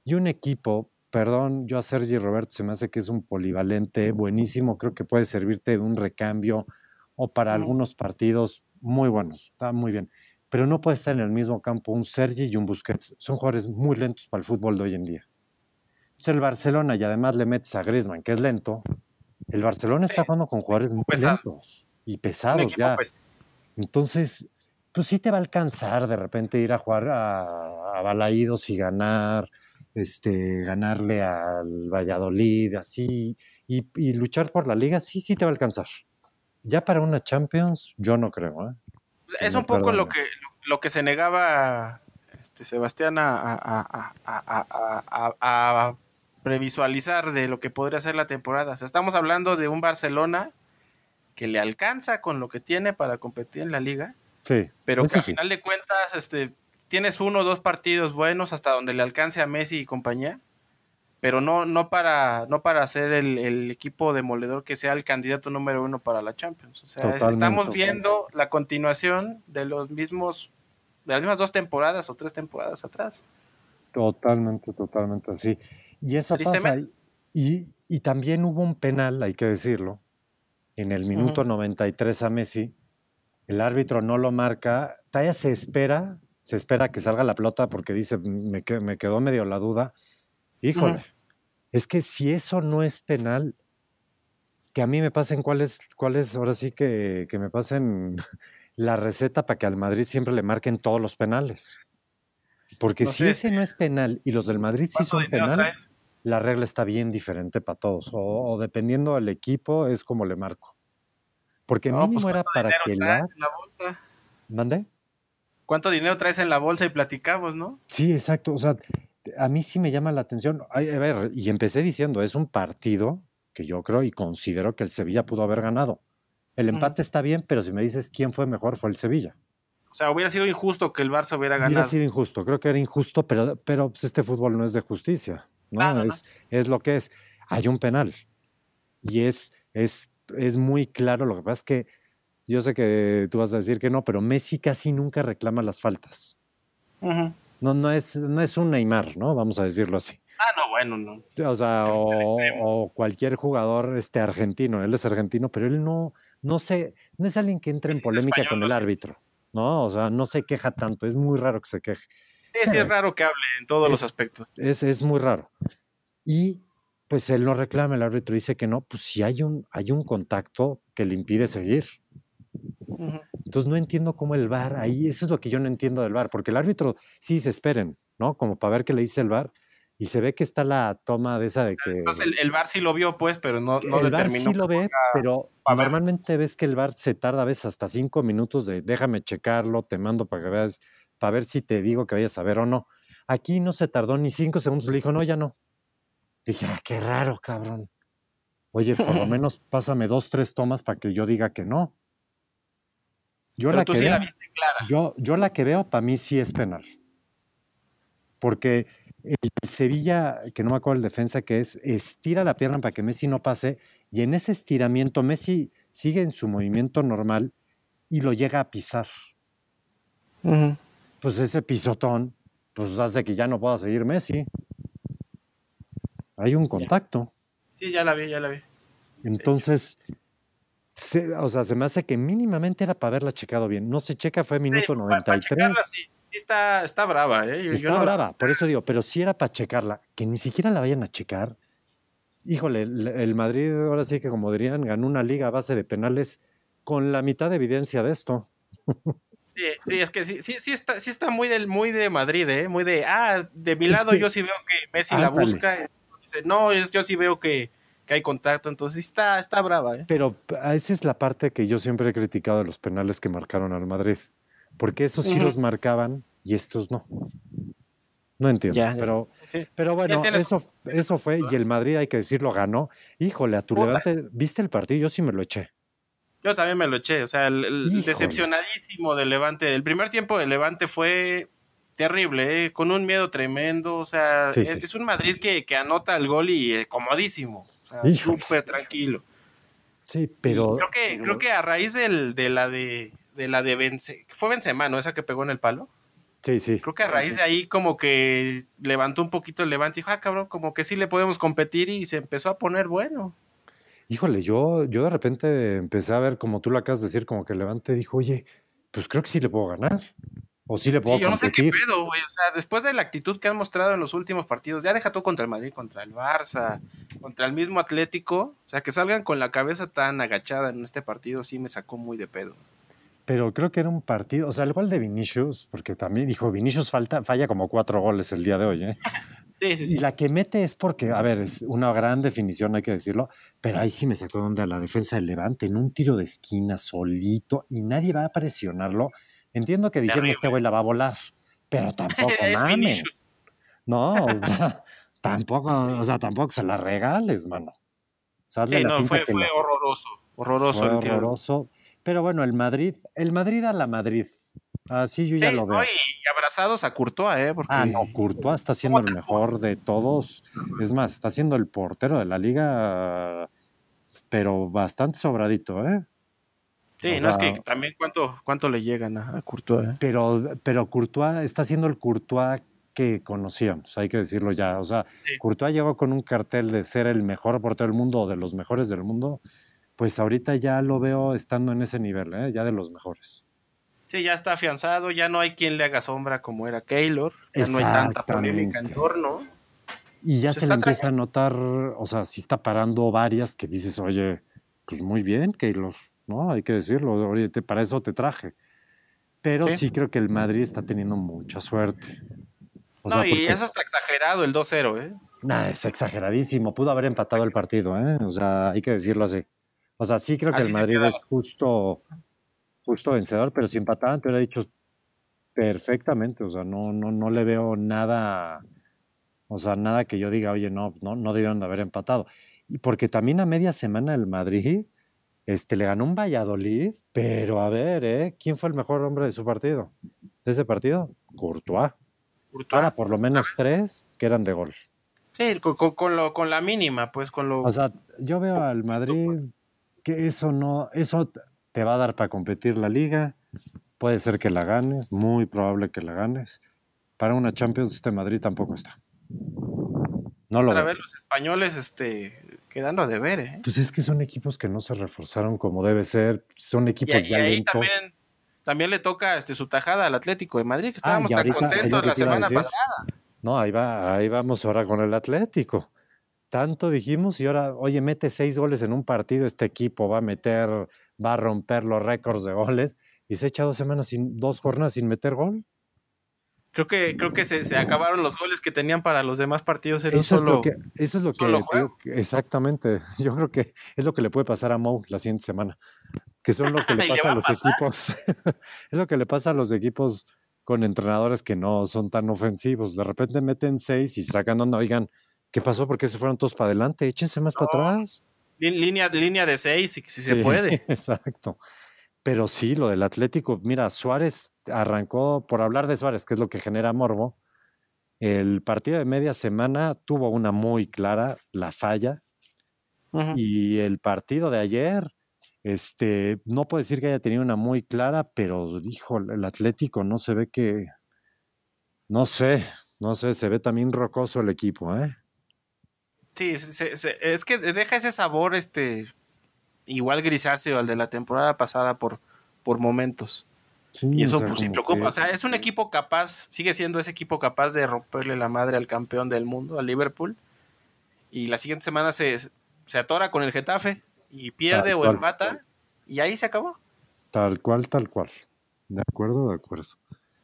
Y un equipo, perdón, yo a Sergi Roberto se me hace que es un polivalente buenísimo, creo que puede servirte de un recambio o para algunos partidos muy buenos, está muy bien. Pero no puede estar en el mismo campo un Sergi y un Busquets. Son jugadores muy lentos para el fútbol de hoy en día. Pues el Barcelona y además le metes a Griezmann, que es lento. El Barcelona está jugando con jugadores muy lentos y pesados ya. Entonces, pues sí te va a alcanzar de repente ir a jugar a, a Balaídos y ganar, este, ganarle al Valladolid, así, y, luchar por la liga, sí, sí te va a alcanzar. Ya para una Champions, yo no creo. ¿eh? Pues, es un poco lo que, lo que se negaba este, Sebastián a, a, previsualizar de lo que podría ser la temporada. O sea, estamos hablando de un Barcelona que le alcanza con lo que tiene para competir en la liga pero que al final de cuentas, este, tienes uno o dos partidos buenos hasta donde le alcance a Messi y compañía, pero no, no para, no para ser el, equipo demoledor que sea el candidato número uno para la Champions. O sea, estamos viendo la continuación de los mismos, de las mismas dos temporadas o tres temporadas atrás. Totalmente, totalmente así. Y eso pasa. Y, y también hubo un penal, hay que decirlo, en el minuto 93 a Messi, el árbitro no lo marca, Taya se espera, se espera que salga la pelota porque dice, me, me quedó medio la duda. Híjole, es que si eso no es penal, que a mí me pasen cuáles, cuáles, ahora sí que, que me pasen *laughs* la receta para que al Madrid siempre le marquen todos los penales. Porque si ese no es penal y los del Madrid sí son penales, la regla está bien diferente para todos. O, o, dependiendo del equipo, es como le marco. Porque no, mínimo pues, era para que la... ¿Mande? ¿Cuánto dinero traes en la bolsa y platicamos, no? Sí, exacto. O sea, a mí sí me llama la atención. a ver, y empecé diciendo, es un partido que yo creo y considero que el Sevilla pudo haber ganado. El empate está bien, pero si me dices quién fue mejor, fue el Sevilla. O sea, hubiera sido injusto que el Barça hubiera ganado. Hubiera sido injusto, creo que era injusto, pero, pero pues, este fútbol no es de justicia. ¿no? es, es lo que es. Hay un penal. Y es, es es muy claro. Lo que pasa es que yo sé que tú vas a decir que no, pero Messi casi nunca reclama las faltas. No, no es, no es un Neymar, ¿no? Vamos a decirlo así. Ah, no, bueno, no. O sea, o, cualquier jugador este argentino, él es argentino, pero él no, no sé, no es alguien que entre en polémica con el árbitro, ¿no? O sea, no se queja tanto, es muy raro que se queje. Sí, sí es raro que hable en todos los aspectos. Es, es muy raro. Y pues él no reclama, el árbitro dice que no, pues si hay un, hay un contacto que le impide seguir. Entonces no entiendo cómo el VAR, ahí eso es lo que yo no entiendo del VAR, porque el árbitro sí se esperen, ¿no? Como para ver qué le dice el VAR, y se ve que está la toma de esa de que... Entonces el, VAR sí lo vio, pues, pero no, no el determinó. VAR sí lo ve, pero normalmente ves que el VAR se tarda a veces hasta cinco minutos de déjame checarlo, te mando para que veas, para ver si te digo que vayas a ver o no. Aquí no se tardó ni cinco segundos, le dijo, no, ya no, Dije, ah, qué raro, cabrón. Oye, por lo *laughs* menos pásame dos, tres tomas para que yo diga que no. Yo la que veo, Yo, yo la que veo, para mí sí es penal. Porque el Sevilla, que no me acuerdo el defensa que es, estira la pierna para que Messi no pase, y en ese estiramiento Messi sigue en su movimiento normal y lo llega a pisar. Pues ese pisotón, pues hace que ya no pueda seguir Messi. Hay un contacto. Sí, ya la vi, ya la vi. Entonces, o sea, se me hace que mínimamente era para haberla checado bien. No se checa, fue minuto 93. sí. está, está brava, ¿eh? está brava, por eso digo, pero si era para checarla, que ni siquiera la vayan a checar. Híjole, el, Madrid, ahora sí que como dirían, ganó una liga a base de penales con la mitad de evidencia de esto. *laughs* Sí, sí, es que sí, sí, sí está, sí está muy del, muy de Madrid, ¿eh? Muy de, ah, de mi lado yo sí veo que Messi la busca dice, no, es, yo sí veo que, hay contacto, entonces está, está brava. ¿eh? Pero esa es la parte que yo siempre he criticado de los penales que marcaron al Madrid, porque esos sí los marcaban y estos no. No entiendo, pero, pero bueno, eso, eso fue, y el Madrid, hay que decirlo, ganó. Híjole, a tu Levante, ¿viste el partido? Yo sí me lo eché. Yo también me lo eché, o sea, el, decepcionadísimo del Levante. El primer tiempo del Levante fue terrible, ¿eh? con un miedo tremendo. O sea, es, un Madrid que, anota el gol y eh, comodísimo. Súper tranquilo. Sí, pero. creo que, creo que a raíz del, de la de, de la de Vence, fue Benzema, ¿no? Esa que pegó en el palo. Sí, sí. Creo que a raíz de ahí como que levantó un poquito el levante y dijo, ah, cabrón, como que sí le podemos competir y se empezó a poner bueno. Híjole, yo, yo de repente empecé a ver, como tú lo acabas de decir, como que Levante dijo, oye, pues creo que sí le puedo ganar. O sí le puedo sí, yo no sé qué pedo, güey. O sea, después de la actitud que han mostrado en los últimos partidos, ya deja todo contra el Madrid, contra el Barça, contra el mismo Atlético. O sea, que salgan con la cabeza tan agachada en este partido, sí me sacó muy de pedo. Pero creo que era un partido, o sea, gol de Vinicius, porque también dijo, Vinicius falta, falla como cuatro goles el día de hoy, ¿eh? *laughs* Sí, sí, sí. Y la que mete es porque, a ver, es una gran definición, hay que decirlo, pero ahí sí me sacó de onda la defensa del Levante en un tiro de esquina solito y nadie va a presionarlo Entiendo que dijeron este güey la va a volar, pero tampoco *laughs* mames. No, o sea, *laughs* tampoco, o sea, tampoco se la regales, mano. O sí, no, fue, fue horroroso, horroroso. horroroso. Pero bueno, el Madrid, el Madrid a la Madrid. Así yo ya lo veo. y abrazados a Courtois, ¿eh? Porque... Ah, no, Courtois está siendo el mejor de todos. Es más, está siendo el portero de la liga, pero bastante sobradito, ¿eh? Sí, no es que también cuánto, cuánto le llegan a, Courtois. ¿eh? Pero, pero Courtois está siendo el Courtois que conocíamos, hay que decirlo ya. O sea, Courtois llegó con un cartel de ser el mejor portero del mundo o de los mejores del mundo. Pues ahorita ya lo veo estando en ese nivel, ¿eh? ya de los mejores. Sí, ya está afianzado, ya no hay quien le haga sombra como era Keylor, ya no hay tanta polémica en torno. Y ya se, le empieza a notar, o sea, si está parando varias que dices, oye, pues muy bien, Keylor, ¿no? Hay que decirlo, oye, para eso te traje. Pero sí, creo que el Madrid está teniendo mucha suerte. no, y es hasta exagerado el 2-0, ¿eh? Nah, es exageradísimo. Pudo haber empatado el partido, ¿eh? O sea, hay que decirlo así. O sea, sí creo que el Madrid es justo, justo vencedor, pero si empataban te hubiera dicho perfectamente. O sea, no, no, no le veo nada, o sea, nada que yo diga, oye, no, no, no debieron de haber empatado. Y porque también a media semana el Madrid este, le ganó un Valladolid, pero a ver, ¿eh? ¿Quién fue el mejor hombre de su partido? ¿De ese partido? Courtois. Courtois. Ahora, por lo menos tres que eran de gol. Sí, con, lo, con la mínima, pues con lo... O sea, yo veo al Madrid que eso no, eso te va a dar para competir la liga, puede ser que la ganes, muy probable que la ganes. Para una Champions este Madrid tampoco está. No lo Otra vez los españoles este, quedando de ver, ¿eh? Pues es que son equipos que no se reforzaron como debe ser, son equipos y, ahí también, también le toca este, su tajada al Atlético de Madrid, que ah, estábamos tan contentos la semana pasada. No, ahí va, ahí vamos ahora con el Atlético. Tanto dijimos y ahora, oye, mete seis goles en un partido, este equipo va a meter, va a romper los récords de goles y se echa dos semanas sin, dos jornadas sin meter gol. Creo que, creo que se, se, acabaron los goles que tenían para los demás partidos. eso, es lo que, eso es lo que, exactamente. *laughs* Yo creo que es lo que le puede pasar a Mou la siguiente semana. Que son lo que *laughs* le pasa a los equipos. *laughs* es lo que le pasa a los equipos con entrenadores que no son tan ofensivos. De repente meten seis y sacan onda, oigan, ¿qué pasó? ¿Por qué se fueron todos para adelante? Échense más para atrás. Línea, línea de seis, si, si se puede. Exacto. Pero sí, lo del Atlético, mira, Suárez arrancó, por hablar de Suárez, que es lo que genera morbo, el partido de media semana tuvo una muy clara, la falla, y el partido de ayer, este, no puedo decir que haya tenido una muy clara, pero dijo, el Atlético no se ve que, no sé, no sé, se ve también rocoso el equipo, ¿eh? Sí, es que deja ese sabor, este, igual grisáceo al de la temporada pasada por, por momentos y eso pues sí preocupa. O sea, es un equipo capaz, sigue siendo ese equipo capaz de romperle la madre al campeón del mundo, al Liverpool. Y la siguiente semana se, se atora con el Getafe y pierde o empata y ahí se acabó. Tal cual, tal cual. De acuerdo, de acuerdo.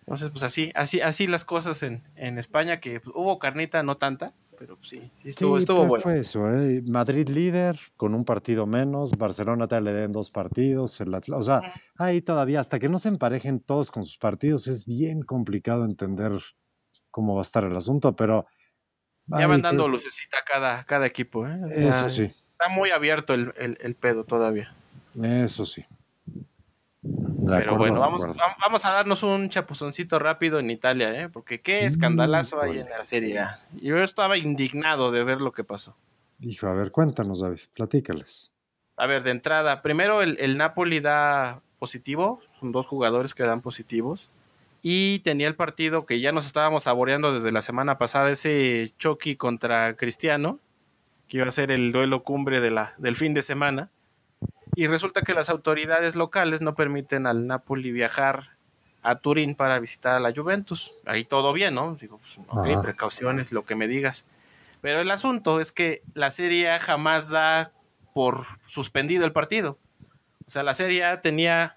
Entonces, pues así, así, así las cosas en, en España, que hubo carnita, no tanta, pero sí, estuvo, estuvo bueno. Fue eso, ¿eh? Madrid líder con un partido menos, Barcelona te le den dos partidos, o sea, ahí todavía hasta que no se emparejen todos con sus partidos es bien complicado entender cómo va a estar el asunto, pero ya van dando lucecita cada, cada equipo, ¿eh? eso sí. Está muy abierto el, el, pedo todavía. Eso sí. Pero bueno, vamos, vamos a darnos un chapuzoncito rápido en Italia, ¿eh? Porque qué escandalazo hay en la serie Yo estaba indignado de ver lo que pasó. Hijo, a ver, cuéntanos, David, platícales. A ver, de entrada, primero el, el Napoli da positivo, son dos jugadores que dan positivos. Y tenía el partido que ya nos estábamos saboreando desde la semana pasada, ese Chucky contra Cristiano, que iba a ser el duelo cumbre de la, del fin de semana. Y resulta que las autoridades locales no permiten al Napoli viajar a Turín para visitar a la Juventus. Ahí todo bien, ¿no? Digo, pues, ok, precauciones, lo que me digas. Pero el asunto es que la Serie jamás da por suspendido el partido. O sea, la Serie tenía,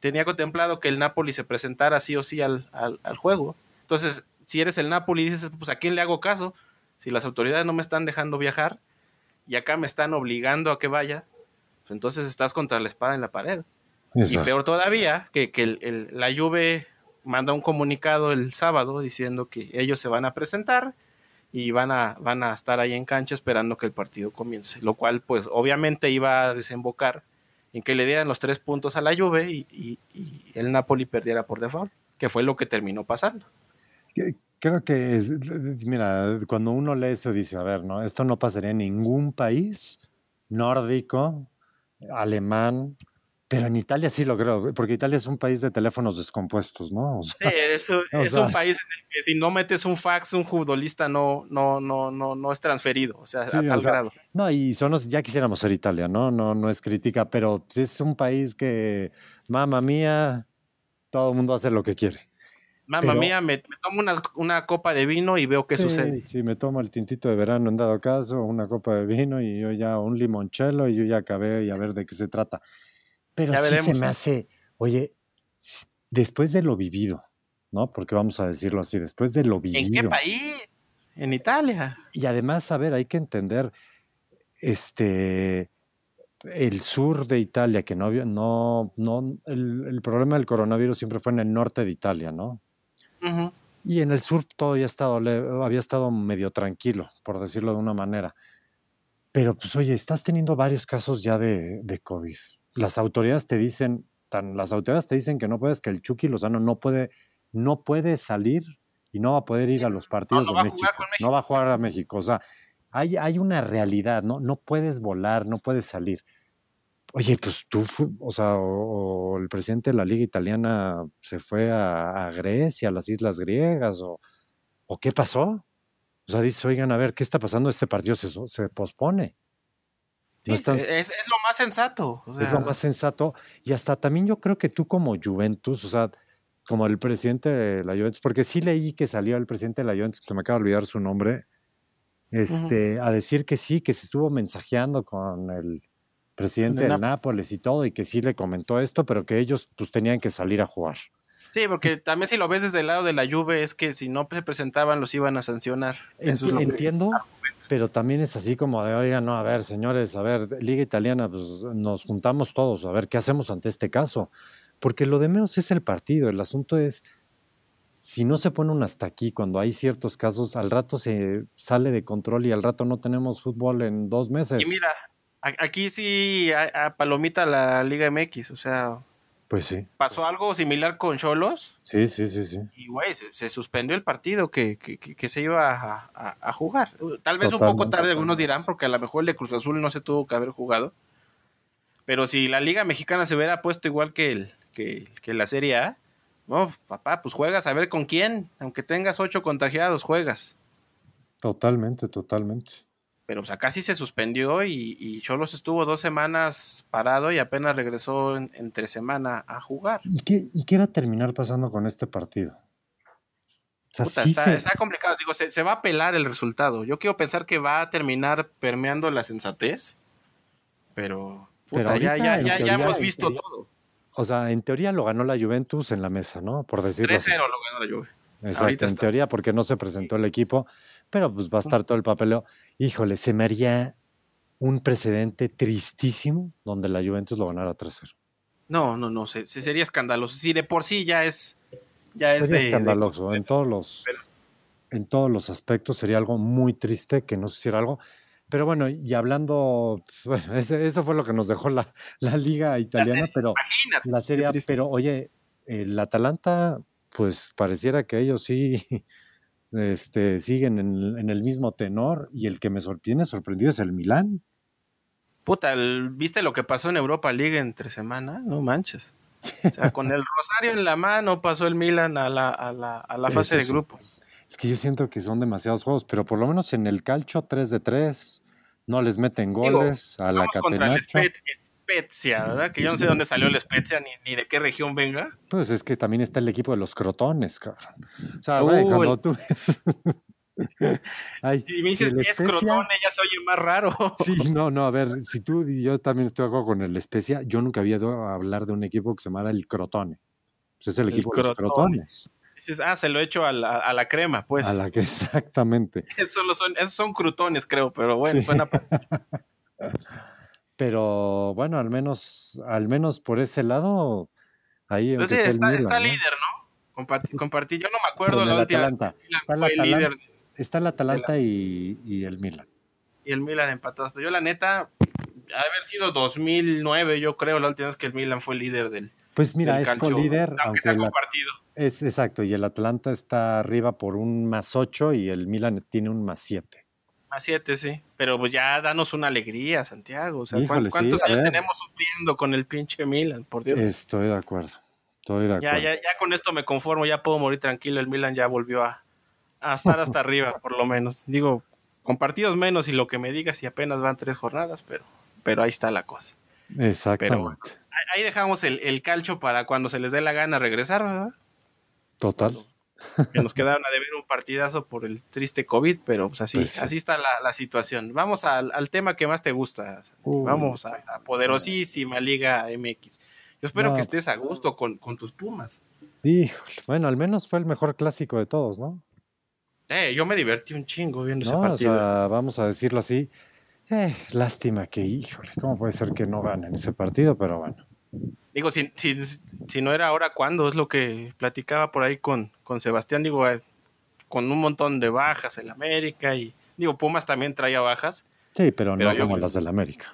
tenía contemplado que el Napoli se presentara sí o sí al, al, juego. Entonces, si eres el Napoli, dices, pues a quién le hago caso? Si las autoridades no me están dejando viajar y acá me están obligando a que vaya, entonces estás contra la espada en la pared. Y peor todavía, que, que la Juve manda un comunicado el sábado diciendo que ellos se van a presentar y van a, van a estar ahí en cancha esperando que el partido comience, lo cual pues obviamente iba a desembocar en que le dieran los tres puntos a la Juve y, el Napoli perdiera por default, que fue lo que terminó pasando. Creo que, mira, cuando uno lee eso dice, a ver, no, esto no pasaría en ningún país nórdico, alemán, pero en Italia sí lo creo, porque Italia es un país de teléfonos descompuestos, ¿no? sí, es, un *laughs* país en el que si no metes un fax, un futbolista no, no, no, no, no es transferido, o sea, a tal grado. No, y son ya quisiéramos ser Italia, ¿no? No, no es crítica, pero es un país que, mamá mía, todo el mundo hace lo que quiere. Mamá mía, me, tomo una, copa de vino y veo qué sucede. Sí, me tomo el tintito de verano en dado caso, una copa de vino y yo ya un limoncello y yo ya acabé y a ver de qué se trata. Pero sí se me hace, oye, después de lo vivido, ¿no? Porque vamos a decirlo así, después de lo vivido. ¿En qué país? En Italia. Y además, a ver, hay que entender, este, el sur de Italia, que no, no, no, el, problema del coronavirus siempre fue en el norte de Italia, ¿no? Y en el sur todo había estado, había estado medio tranquilo, por decirlo de una manera. Pero pues oye, estás teniendo varios casos ya de, de COVID las autoridades te dicen, tan, las autoridades te dicen que no puedes, que el Chucky Lozano no puede, no puede salir y no va a poder ir a los partidos de México. No va a jugar a México. O sea, hay, hay una realidad, ¿no? No puedes volar, no puedes salir. Oye, pues tú, o sea, o, el presidente de la Liga Italiana se fue a, Grecia, a las Islas Griegas, o, o, qué pasó. O sea, dice, oigan, a ver, ¿qué está pasando? Este partido se, se pospone. Es, lo más sensato. Es lo más sensato. Y hasta también yo creo que tú como Juventus, o sea, como el presidente de la Juventus, porque sí leí que salió el presidente de la Juventus, que se me acaba de olvidar su nombre, este, a decir que sí, que se estuvo mensajeando con el presidente de, Nápoles y todo, y que sí le comentó esto, pero que ellos pues tenían que salir a jugar. Sí, porque también si lo ves desde el lado de la Juve es que si no se presentaban los iban a sancionar. entiendo, pero también es así como de, oiga, no, a ver, señores, a ver, Liga Italiana, pues nos juntamos todos, a ver qué hacemos ante este caso. Porque lo de menos es el partido, el asunto es, si no se pone un hasta aquí, cuando hay ciertos casos, al rato se sale de control y al rato no tenemos fútbol en dos meses. Y mira, aquí sí a, palomita la Liga MX, o sea, pues sí. Pasó algo similar con Cholos. Sí, sí, sí, sí. Y güey, se, suspendió el partido que, que, se iba a, jugar. Tal vez un poco tarde, algunos dirán, porque a lo mejor el de Cruz Azul no se tuvo que haber jugado. Pero si la Liga Mexicana se hubiera puesto igual que, el, que, que la Serie A, no, papá, pues juegas a ver con quién. Aunque tengas ocho contagiados, juegas. Totalmente, totalmente pero o sea, casi se suspendió y, Cholos estuvo dos semanas parado y apenas regresó entre semana a jugar. ¿Y qué, ¿Y qué va a terminar pasando con este partido? está, complicado, digo, se, va a pelar el resultado. Yo quiero pensar que va a terminar permeando la sensatez, pero, puta, ya, ya, ya, ya, hemos visto todo. O sea, en teoría lo ganó la Juventus en la mesa, ¿no? Por decirlo 3-0 lo ganó la Juve. Exacto, en teoría porque no se presentó el equipo, pero pues va a estar todo el papeleo híjole, se me haría un precedente tristísimo donde la Juventus lo ganara 3-0. No, no, no, se, sería escandaloso. Si de por sí ya es. Ya sería escandaloso. en, todos los, en todos los aspectos sería algo muy triste que no se hiciera algo. pero bueno, y hablando, bueno, eso fue lo que nos dejó la, la liga italiana, pero la serie, pero oye, el Atalanta, pues pareciera que ellos sí este, siguen en, en, el mismo tenor y el que me sorprende, sorprendido es el Milán. Puta, ¿viste lo que pasó en Europa League entre semana? No manches. O sea, con el Rosario en la mano pasó el Milan a la, a la, a la *laughs* fase de grupo. Es que yo siento que son demasiados juegos, pero por lo menos en el calcio 3 de 3 no les meten goles a la Catenaccio. Spezia, ¿verdad? Que yo no sé dónde salió el Spezia ni, ni, de qué región venga. Pues es que también está el equipo de los crotones, cabrón. O sea, güey, cuando tú *laughs* Ay, y me dices, es crotone, ya se oye más raro. Sí, *laughs* no, no, a ver, si tú y yo también estoy de con el Especia, yo nunca había oído hablar de un equipo que se llamara el Crotone. Pues es el, equipo de los crotones. Dices, ah, se lo he hecho a la, a la, crema, pues. A la que *laughs* exactamente. Eso son, esos son crutones, creo, pero bueno, suena. Pero bueno, al menos, al menos por ese lado, ahí. Entonces, pues está, está líder, ¿no? *laughs* Compartí, yo no me acuerdo la última. Atalanta. Está el Líder Está el Atalanta y, el Milan. Y el Milan empatados. Pero yo la neta, ha haber sido 2009, yo creo, la última vez que el Milan fue líder del Pues mira, es líder Aunque, sea compartido. Es exacto, y el Atalanta está arriba por un más 8 y el Milan tiene un más 7. Más 7, sí. Pero pues ya danos una alegría, Santiago. O sea, ¿cuántos años tenemos sufriendo con el pinche Milan? Por Dios. Estoy de acuerdo. Estoy de acuerdo. Ya, ya, ya con esto me conformo, ya puedo morir tranquilo. El Milan ya volvió a, a estar hasta *laughs* arriba, por lo menos. Digo, con partidos menos y lo que me digas, y apenas van tres jornadas, pero, pero ahí está la cosa. Exactamente. ahí dejamos el, el, calcho para cuando se les dé la gana regresar, ¿verdad? Total. Que nos quedaron a deber un partidazo por el triste COVID, pero pues así, pues así está la, situación. Vamos al, tema que más te gusta. Vamos a la poderosísima Liga MX. Yo espero que estés a gusto con, con tus Pumas. Híjole, bueno, al menos fue el mejor clásico de todos, ¿no? Eh, yo me divertí un chingo viendo ese partido. O sea, vamos a decirlo así. Eh, lástima que, híjole, ¿cómo puede ser que no ganen ese partido? Pero bueno. Digo, si, si, si no era ahora, ¿cuándo? Es lo que platicaba por ahí con, con Sebastián. Digo, eh, con un montón de bajas en América y, digo, Pumas también traía bajas. Sí, pero, no como las del América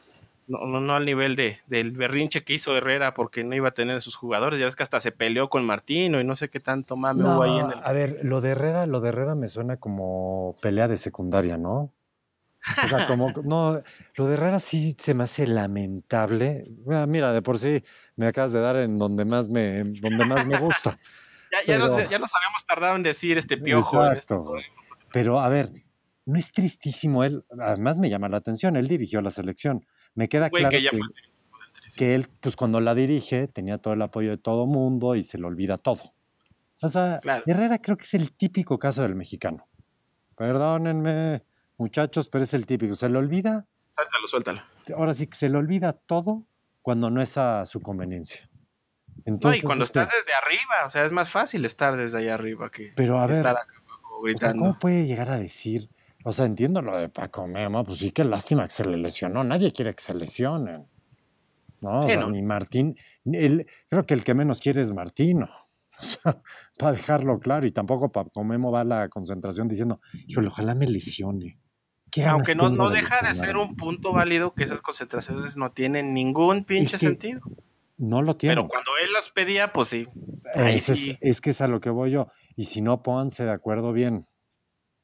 no, no, no al nivel de, del berrinche que hizo Herrera porque no iba a tener sus jugadores. Ya ves que hasta se peleó con Martino y no sé qué tanto mame hubo ahí en el. A ver, lo de Herrera, lo de Herrera me suena como pelea de secundaria, ¿no? O sea, como, *laughs* no, lo de Herrera sí se me hace lamentable. Ah, mira, de por sí me acabas de dar en donde más me, donde más me gusta. *laughs* ya, ya, nos, ya, nos, habíamos tardado en decir este piojo. Este exacto. Pero a ver, no es tristísimo él, además me llama la atención, él dirigió la selección me queda claro que, él, pues cuando la dirige, tenía todo el apoyo de todo mundo y se le olvida todo. O sea, Herrera creo que es el típico caso del mexicano. Perdónenme, muchachos, pero es el típico. Se le olvida. Suéltalo, suéltalo. Ahora sí que se le olvida todo cuando no es a su conveniencia. no, y cuando estás desde arriba, o sea, es más fácil estar desde allá arriba que, pero estar acá gritando. ¿Cómo puede llegar a decir o sea, entiendo lo de Paco Memo, pues sí, qué lástima que se le lesionó. Nadie quiere que se lesionen. No, ni Martín. creo que el que menos quiere es Martino. *laughs* para dejarlo claro. Y tampoco Paco Memo va a la concentración diciendo, híjole, ojalá me lesione. Aunque no, no deja de ser un punto válido que esas concentraciones no tienen ningún pinche sentido. No lo tiene. Pero cuando él las pedía, pues sí. es, Es, que es a lo que voy yo. Y si no, pónganse de acuerdo bien.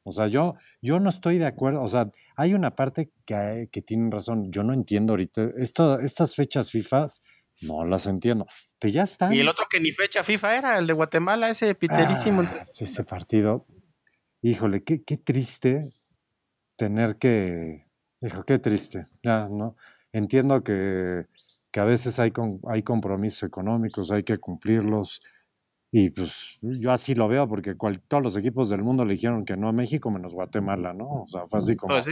O sea, yo, yo no estoy de acuerdo. O sea, hay una parte que, que tienen razón. Yo no entiendo ahorita. Esto, estas fechas FIFA no las entiendo. Pero ya están. Y el otro que ni fecha FIFA era, el de Guatemala, ese piterísimo. Ah, ese partido. Híjole, qué, qué triste tener que. Hijo, qué triste. Ya, ¿no? Entiendo que, que a veces hay, con, hay compromisos económicos, hay que cumplirlos y pues yo así lo veo porque todos los equipos del mundo le dijeron que no a México menos Guatemala, ¿no? O sea, fue así como... Pues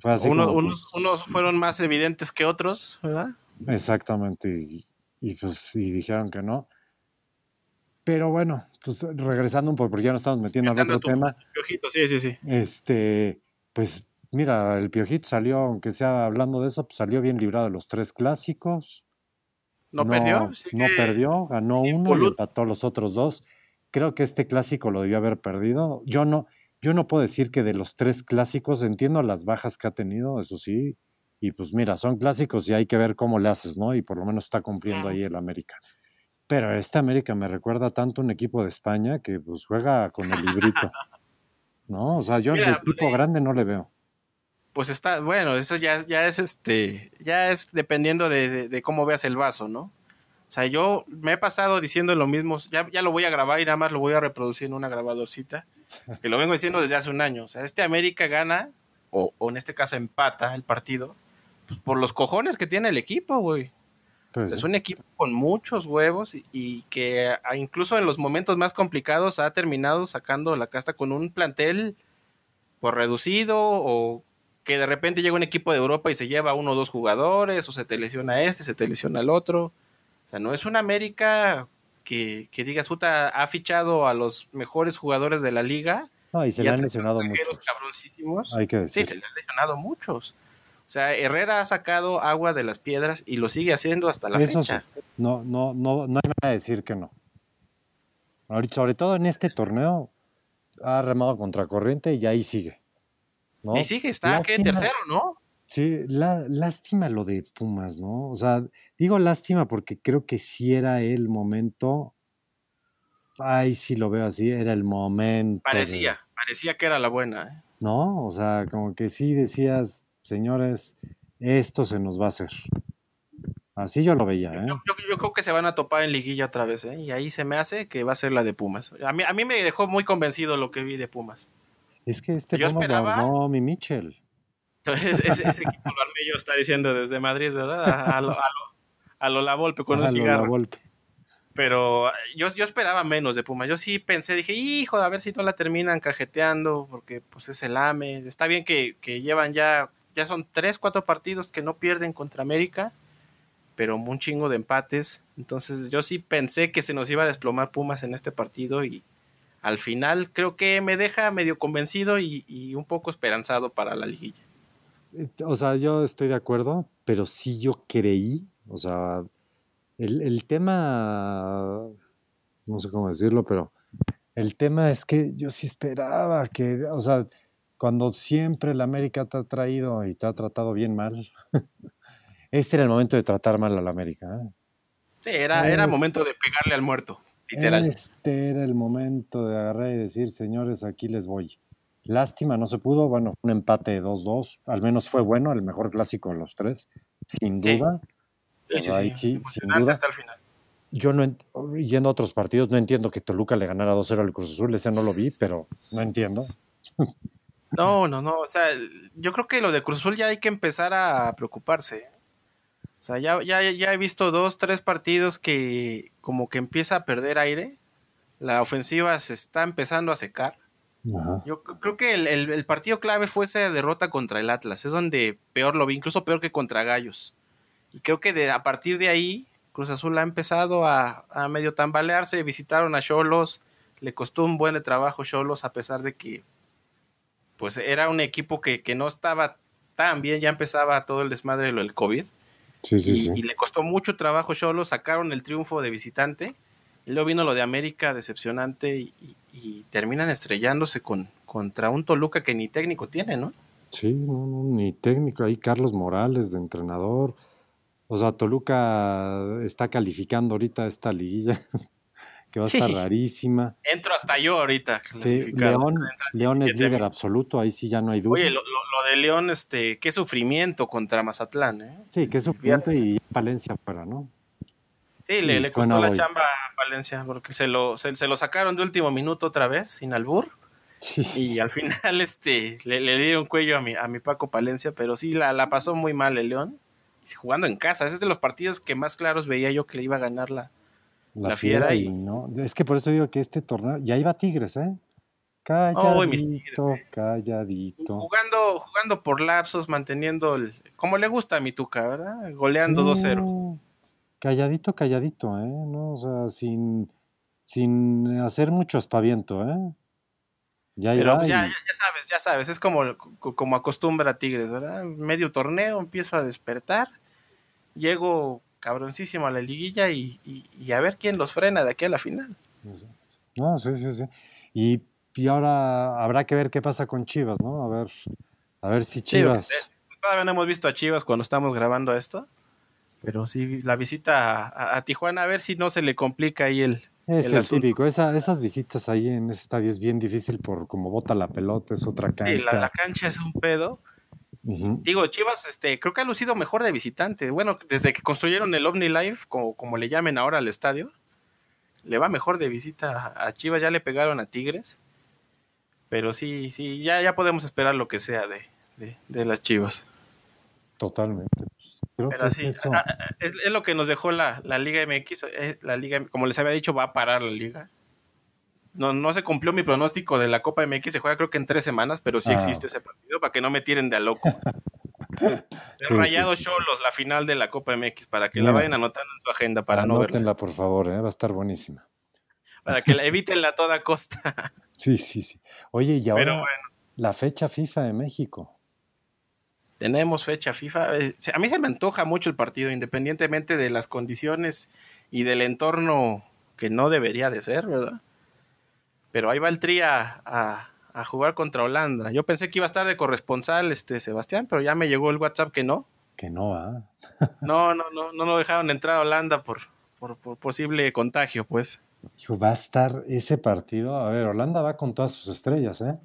fue así como, unos, pues unos, fueron más evidentes que otros, ¿verdad? Exactamente, y, pues y dijeron que no. Pero bueno, pues regresando un poco, porque ya nos estamos metiendo en otro tema. Piojito, sí, sí, sí. Este, pues mira, el Piojito salió, aunque sea hablando de eso, pues salió bien librado de los tres clásicos. ¿No, perdió? no perdió, ganó uno y empató los otros dos. Creo que este clásico lo debió haber perdido. Yo no, yo no puedo decir que de los tres clásicos entiendo las bajas que ha tenido, eso sí, y pues mira, son clásicos y hay que ver cómo le haces, ¿no? Y por lo menos está cumpliendo ahí el América. Pero este América me recuerda tanto un equipo de España que pues juega con el librito. *laughs* ¿No? O sea, yo el equipo grande no le veo. Pues está, bueno, eso ya, ya es este, ya es dependiendo de, cómo veas el vaso, ¿no? O sea, yo me he pasado diciendo lo mismo, ya, ya lo voy a grabar y nada más lo voy a reproducir en una grabadorcita, *laughs* que lo vengo diciendo desde hace un año. O sea, este América gana, o, o en este caso empata el partido, pues por los cojones que tiene el equipo, güey. Pues es un equipo con muchos huevos y, que incluso en los momentos más complicados ha terminado sacando la casta con un plantel por reducido o que de repente llega un equipo de Europa y se lleva uno o dos jugadores o se te lesiona este, se te lesiona el otro. O sea, no es una América que, que digas, puta, ha fichado a los mejores jugadores de la liga. No, y se le han lesionado muchos. Hay que decir. Sí, se le han lesionado muchos. O sea, Herrera ha sacado agua de las piedras y lo sigue haciendo hasta la fecha. No, no, no, no hay nada de decir que no. Ahorita, sobre todo en este torneo, ha remado contra corriente y ahí sigue. Y sigue, está que tercero, ¿no? Sí, lástima lo de Pumas, ¿no? O sea, digo lástima porque creo que sí era el momento. Ay, sí lo veo así, era el momento. Parecía, parecía que era la buena. ¿eh? No, o sea, como que sí decías, señores, esto se nos va a hacer. Así yo lo veía. ¿eh? Yo, creo que se van a topar en liguilla otra vez, ¿eh? y ahí se me hace que va a ser la de Pumas. A mí, a mí me dejó muy convencido lo que vi de Pumas. Es que este yo Pumas esperaba... mi Mitchell. Entonces, ese, equipo lo armé yo, está diciendo desde Madrid, ¿verdad? A lo, a lo, a lo La Volpe con un cigarro. Pero yo, yo esperaba menos de Pumas. Yo sí pensé, dije, hijo, a ver si no la terminan cajeteando, porque pues es el AME. Está bien que, que llevan ya ya son tres, cuatro partidos que no pierden contra América, pero un chingo de empates. Entonces yo sí pensé que se nos iba a desplomar Pumas en este partido y al final creo que me deja medio convencido y, un poco esperanzado para la liguilla. O sea, yo estoy de acuerdo, pero sí yo creí, o sea, el, el tema, no sé cómo decirlo, pero el tema es que yo sí esperaba que, o sea, cuando siempre la América te ha traído y te ha tratado bien mal, *laughs* este era el momento de tratar mal a la América. ¿eh? Sí, era, era momento de pegarle al muerto, literal. Este era el momento de agarrar y decir, señores, aquí les voy. Lástima, no se pudo. Bueno, un empate 2-2. Al menos fue bueno, el mejor clásico de los tres, sin duda. Sí, sí, sin duda. Hasta el final. Yo no, yendo a otros partidos, no entiendo que Toluca le ganara 2-0 al Cruz Azul. Ese no lo vi, pero no entiendo. *laughs* No, no, no. O sea, yo creo que lo de Cruz Azul ya hay que empezar a preocuparse. O sea, ya, ya, ya he visto dos, tres partidos que como que empieza a perder aire. La ofensiva se está empezando a secar. Yo creo que el, partido clave fue esa derrota contra el Atlas. Es donde peor lo vi, incluso peor que contra Gallos. Y creo que de, a partir de ahí, Cruz Azul ha empezado a, a medio tambalearse. Visitaron a Cholos. Le costó un buen trabajo Cholos, a pesar de que pues era un equipo que, no estaba tan bien, ya empezaba todo el desmadre del COVID. Sí, sí, y, sí. y, le costó mucho trabajo Cholo, sacaron el triunfo de visitante, y luego vino lo de América decepcionante y, terminan estrellándose con, contra un Toluca que ni técnico tiene, ¿no? Sí, ni técnico, ahí Carlos Morales de entrenador. O sea, Toluca está calificando ahorita esta liguilla *laughs* que va a estar rarísima. Entro hasta yo ahorita. Sí, León, León es líder absoluto, ahí sí ya no hay duda. Oye, lo, de León, este, qué sufrimiento contra Mazatlán, ¿eh? Sí, qué sufrimiento y Palencia fuera, ¿no? Sí, le, le costó la chamba a Palencia porque se lo, se, lo sacaron de último minuto otra vez, sin albur. Y al final *laughs* este, le, le, dieron cuello a mi, a mi Paco Palencia, pero sí la, la pasó muy mal el León. Jugando en casa, ese es de los partidos que más claros veía yo que le iba a ganar la, la, fiera, y... no. Es que por eso digo que este torneo ya iba Tigres, ¿eh? Calladito, calladito. Jugando, jugando por lapsos, manteniendo el. Como le gusta a mi Tuca, ¿verdad? Goleando 2-0. Calladito, calladito, ¿eh? No, o sea, sin, sin hacer mucho espaviento, ¿eh? Ya, Pero pues ya, ya, sabes, ya sabes, es como, como acostumbra a Tigres, ¿verdad? Medio torneo, empiezo a despertar, llego cabroncísimo a la liguilla y, a ver quién los frena de aquí a la final. No, sí, sí, sí. Y y ahora habrá que ver qué pasa con Chivas, ¿no? A ver, a ver si Chivas. todavía no hemos visto a Chivas cuando estamos grabando esto. Pero sí, la visita a, Tijuana, a ver si no se le complica ahí el. Es el, típico, esas visitas ahí en ese estadio es bien difícil por cómo bota la pelota, es otra cancha. Sí, la, cancha es un pedo. Digo, Chivas, este, creo que ha lucido mejor de visitante. Bueno, desde que construyeron el Omni Life, como, como le llamen ahora al estadio, le va mejor de visita a Chivas, ya le pegaron a Tigres. Pero sí, sí, ya, ya podemos esperar lo que sea de, de, las Chivas. Totalmente. Pero sí, es, es, lo que nos dejó la, la Liga MX. Eh, la Liga, como les había dicho, va a parar la Liga. No, no se cumplió mi pronóstico de la Copa MX. Se juega creo que en tres semanas, pero sí ah. existe ese partido para que no me tiren de a loco. *laughs* El Rayado Cholos, la final de la Copa MX, para que la vayan anotando en su agenda para no verla. por favor, ¿eh? va a estar buenísima. Para que la evítenla a toda costa. *laughs* sí, sí, sí. Oye, y ahora la fecha FIFA de México. Tenemos fecha FIFA. Eh, a mí se me antoja mucho el partido, independientemente de las condiciones y del entorno que no debería de ser, ¿verdad? Pero ahí va el Tri a, jugar contra Holanda. Yo pensé que iba a estar de corresponsal este Sebastián, pero ya me llegó el WhatsApp que no. Que no, ¿ah? *laughs* no, no, no, no lo dejaron entrar a Holanda por, por, posible contagio, pues. va a estar ese partido. A ver, Holanda va con todas sus estrellas, ¿eh?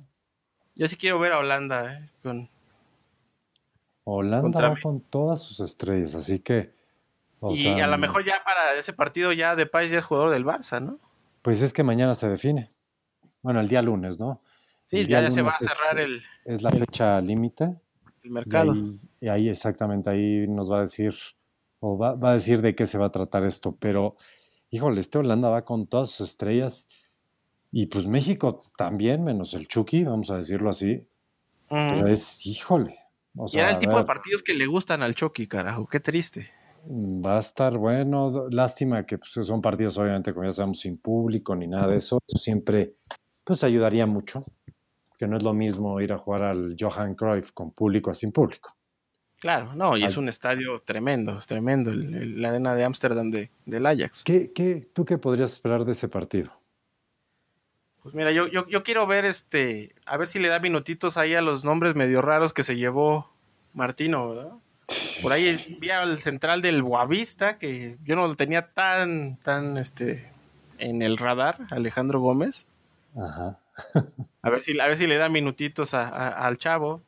Yo sí quiero ver a Holanda, ¿eh? Con, Holanda va con todas sus estrellas, así que. y a lo mejor ya para ese partido ya de Paz ya es jugador del Barça, ¿no? Pues es que mañana se define. Bueno, el día lunes, ¿no? Sí, ya, se va a cerrar el. Es la fecha límite. El mercado. Y ahí, exactamente, ahí nos va a decir, o va, va, a decir de qué se va a tratar esto. Pero, híjole, este Holanda va con todas sus estrellas. Y pues México también, menos el Chucky, vamos a decirlo así. Pero es, híjole, y era el tipo de partidos que le gustan al Chucky, carajo, qué triste. Va a estar bueno, lástima que pues, son partidos obviamente como ya sabemos sin público ni nada de eso, eso siempre pues ayudaría mucho, que no es lo mismo ir a jugar al Johan Cruyff con público a sin público. Claro, no, y es un estadio tremendo, es tremendo, la arena de Ámsterdam de, del Ajax. ¿Qué, qué, ¿Tú qué podrías esperar de ese partido? Pues mira, yo, yo, yo, quiero ver este, a ver si le da minutitos ahí a los nombres medio raros que se llevó Martino, ¿verdad? Por ahí vi al central del Boavista, que yo no lo tenía tan, tan, este, en el radar, Alejandro Gómez. Ajá. a ver si, a ver si le da minutitos al chavo.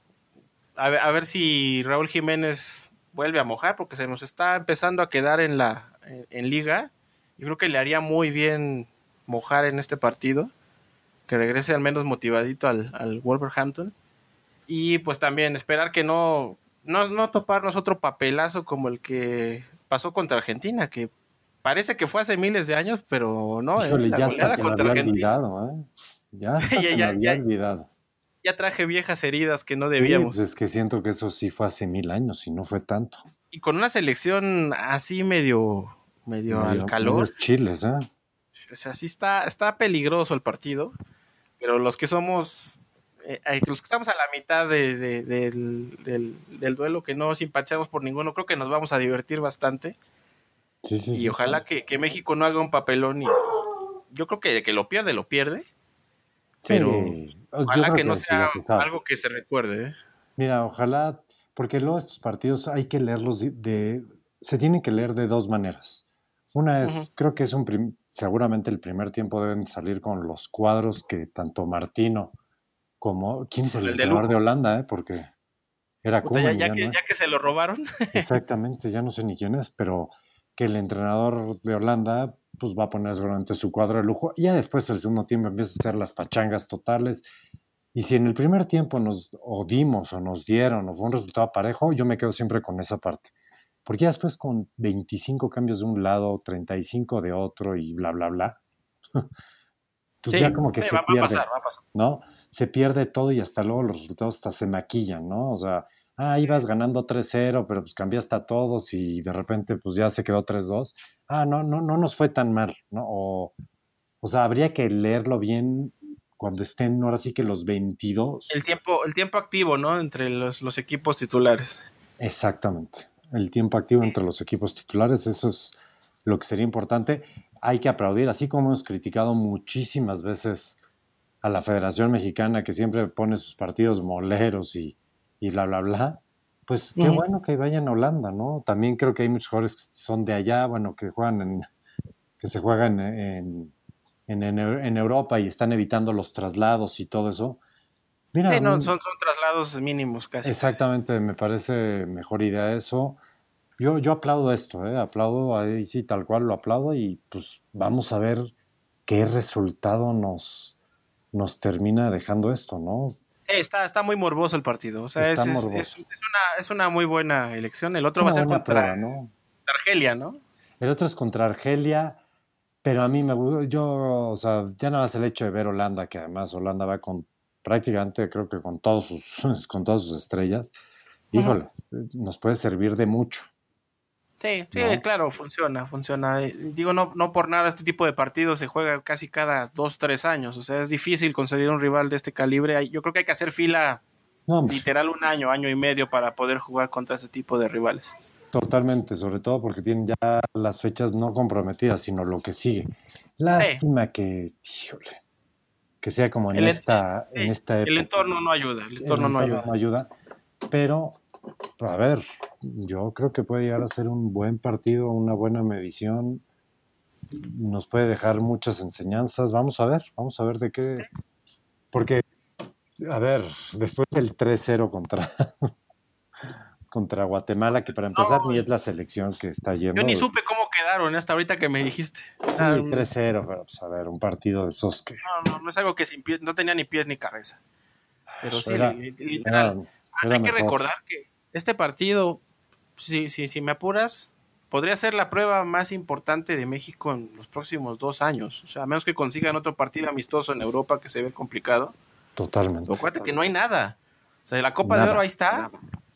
A ver, a ver si Raúl Jiménez vuelve a mojar, porque se nos está empezando a quedar en la, en liga. Yo creo que le haría muy bien mojar en este partido que regrese al menos motivadito al, Wolverhampton. Y pues también esperar que no, no, no toparnos otro papelazo como el que pasó contra Argentina, que parece que fue hace miles de años, pero no, ¿eh? ya contra Argentina. ¿eh? Ya, *laughs* ya, olvidado. Ya traje viejas heridas que no debíamos. Pues es que siento que eso sí fue hace mil años y no fue tanto. Y con una selección así medio, medio, al calor. chiles, ¿eh? O sea, sí está, está peligroso el partido pero los que somos, eh, los que estamos a la mitad del, duelo, que no simpatizamos por ninguno, creo que nos vamos a divertir bastante. y ojalá que, México no haga un papelón y yo creo que que lo pierde, lo pierde. Pero ojalá que no sea algo que se recuerde. ¿eh? Mira, ojalá, porque luego estos partidos hay que leerlos de, se tienen que leer de dos maneras. Una es, creo que es un, seguramente el primer tiempo deben salir con los cuadros que tanto Martino como... ¿Quién es el, entrenador de, Holanda? Eh? Porque era como... Ya, ya, que, ya, que, se lo robaron. *laughs* Exactamente, ya no sé ni quién es, pero que el entrenador de Holanda pues va a poner seguramente su cuadro de lujo. Y ya después el segundo tiempo empieza a hacer las pachangas totales. Y si en el primer tiempo nos o dimos o nos dieron o fue un resultado parejo, yo me quedo siempre con esa parte. Porque ya después con 25 cambios de un lado, 35 de otro y bla, bla, bla, *laughs* pues ya como que se pierde, ¿no? Se pierde todo y hasta luego los resultados hasta se maquillan, ¿no? O sea, ah, ibas ganando 3-0, pero pues cambiaste a todos y de repente pues ya se quedó 3-2. Ah, no, no, no nos fue tan mal, ¿no? O, o sea, habría que leerlo bien cuando estén ahora sí que los 22. El tiempo, el tiempo activo, ¿no? Entre los, los equipos titulares. Exactamente el tiempo activo entre los equipos titulares, eso es lo que sería importante. Hay que aplaudir, así como hemos criticado muchísimas veces a la Federación Mexicana que siempre pone sus partidos moleros y, y bla, bla, bla, pues qué bueno que vayan a Holanda, ¿no? También creo que hay muchos jugadores que son de allá, bueno, que juegan en, que se juegan en, en, en, Europa y están evitando los traslados y todo eso. Mira, sí, no, son, son traslados mínimos casi. Exactamente, me parece mejor idea eso. Yo, yo aplaudo esto, ¿eh? aplaudo, ahí sí, tal cual lo aplaudo y pues vamos a ver qué resultado nos, nos termina dejando esto, ¿no? Está, está muy morboso el partido. O sea, es, es, es, una, es, una, muy buena elección. El otro va a ser contra Argelia, ¿no? El otro es contra Argelia, pero a mí me gusta, yo, o sea, ya nada más el hecho de ver Holanda, que además Holanda va con prácticamente, creo que con todos sus, *laughs* con todas sus estrellas, híjole, nos puede servir de mucho. Sí, sí, claro, funciona, funciona. Digo, no, no por nada este tipo de partidos se juega casi cada dos, tres años. O sea, es difícil conseguir un rival de este calibre. Yo creo que hay que hacer fila literal un año, año y medio para poder jugar contra ese tipo de rivales. Totalmente, sobre todo porque tienen ya las fechas no comprometidas, sino lo que sigue. Lástima que, híjole, que sea como en esta, en esta El entorno no ayuda, el entorno, no, ayuda. no ayuda. Pero, a ver, yo creo que puede llegar a ser un buen partido, una buena medición. Nos puede dejar muchas enseñanzas. Vamos a ver, vamos a ver de qué. Porque, a ver, después del 3-0 contra, *laughs* contra Guatemala, que para empezar ni es la selección que está yendo. Yo ni supe cómo quedaron hasta ahorita que me dijiste. Sí, 3-0, pero pues a ver, un partido de esos que. No, no, no es algo que sin pies, no tenía ni pies ni cabeza. Pero sí, literal. hay que recordar que este partido si, si, si me apuras, podría ser la prueba más importante de México en los próximos dos años. O sea, a menos que consigan otro partido amistoso en Europa que se ve complicado. Totalmente. acuérdate que no hay nada. O sea, la Copa de Oro ahí está,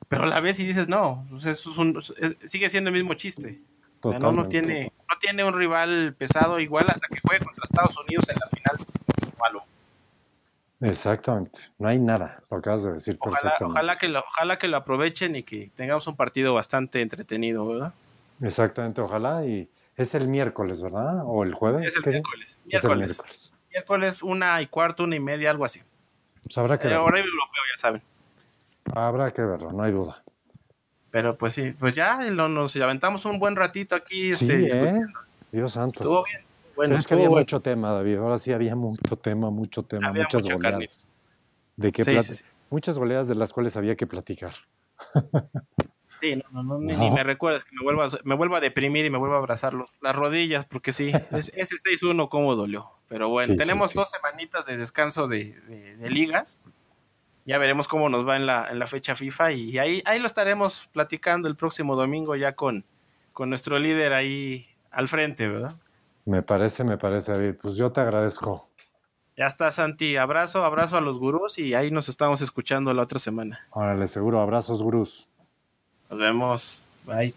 pero la ves y dices, no, eso es un, sigue siendo el mismo chiste. no, no, tiene, no tiene un rival pesado igual hasta que juegue contra Estados Unidos en la final. Malo. Exactamente, no hay nada, lo acabas de decir. Ojalá, ojalá, que lo, ojalá que lo aprovechen y que tengamos un partido bastante entretenido, ¿verdad? Exactamente, ojalá. Y es el miércoles, ¿verdad? ¿O el jueves? Es el miércoles. Miércoles. miércoles. una y cuarto, una y media, algo así. Pues habrá que eh, verlo. europeo, ya saben. Habrá que verlo, no hay duda. Pero pues sí, pues ya nos aventamos un buen ratito aquí. Este, sí, ¿eh? Dios santo. Estuvo bien. Bueno, es que había mucho tema, David. Ahora sí había mucho tema, mucho tema, muchas goleadas. De qué Muchas goleadas de las cuales había que platicar. Sí, no, no, Ni, me recuerdas que me vuelva, a, me vuelva a deprimir y me vuelva a abrazar los, las rodillas, porque sí, ese 6-1 cómo dolió. Pero bueno, tenemos dos semanitas de descanso de, ligas. Ya veremos cómo nos va en la, en la fecha FIFA y ahí, ahí lo estaremos platicando el próximo domingo ya con, con nuestro líder ahí al frente, ¿verdad? Me parece, me parece, David. Pues yo te agradezco. Ya está, Santi. Abrazo, abrazo a los gurús y ahí nos estamos escuchando la otra semana. Órale, seguro. Abrazos, gurús. Nos vemos. Bye.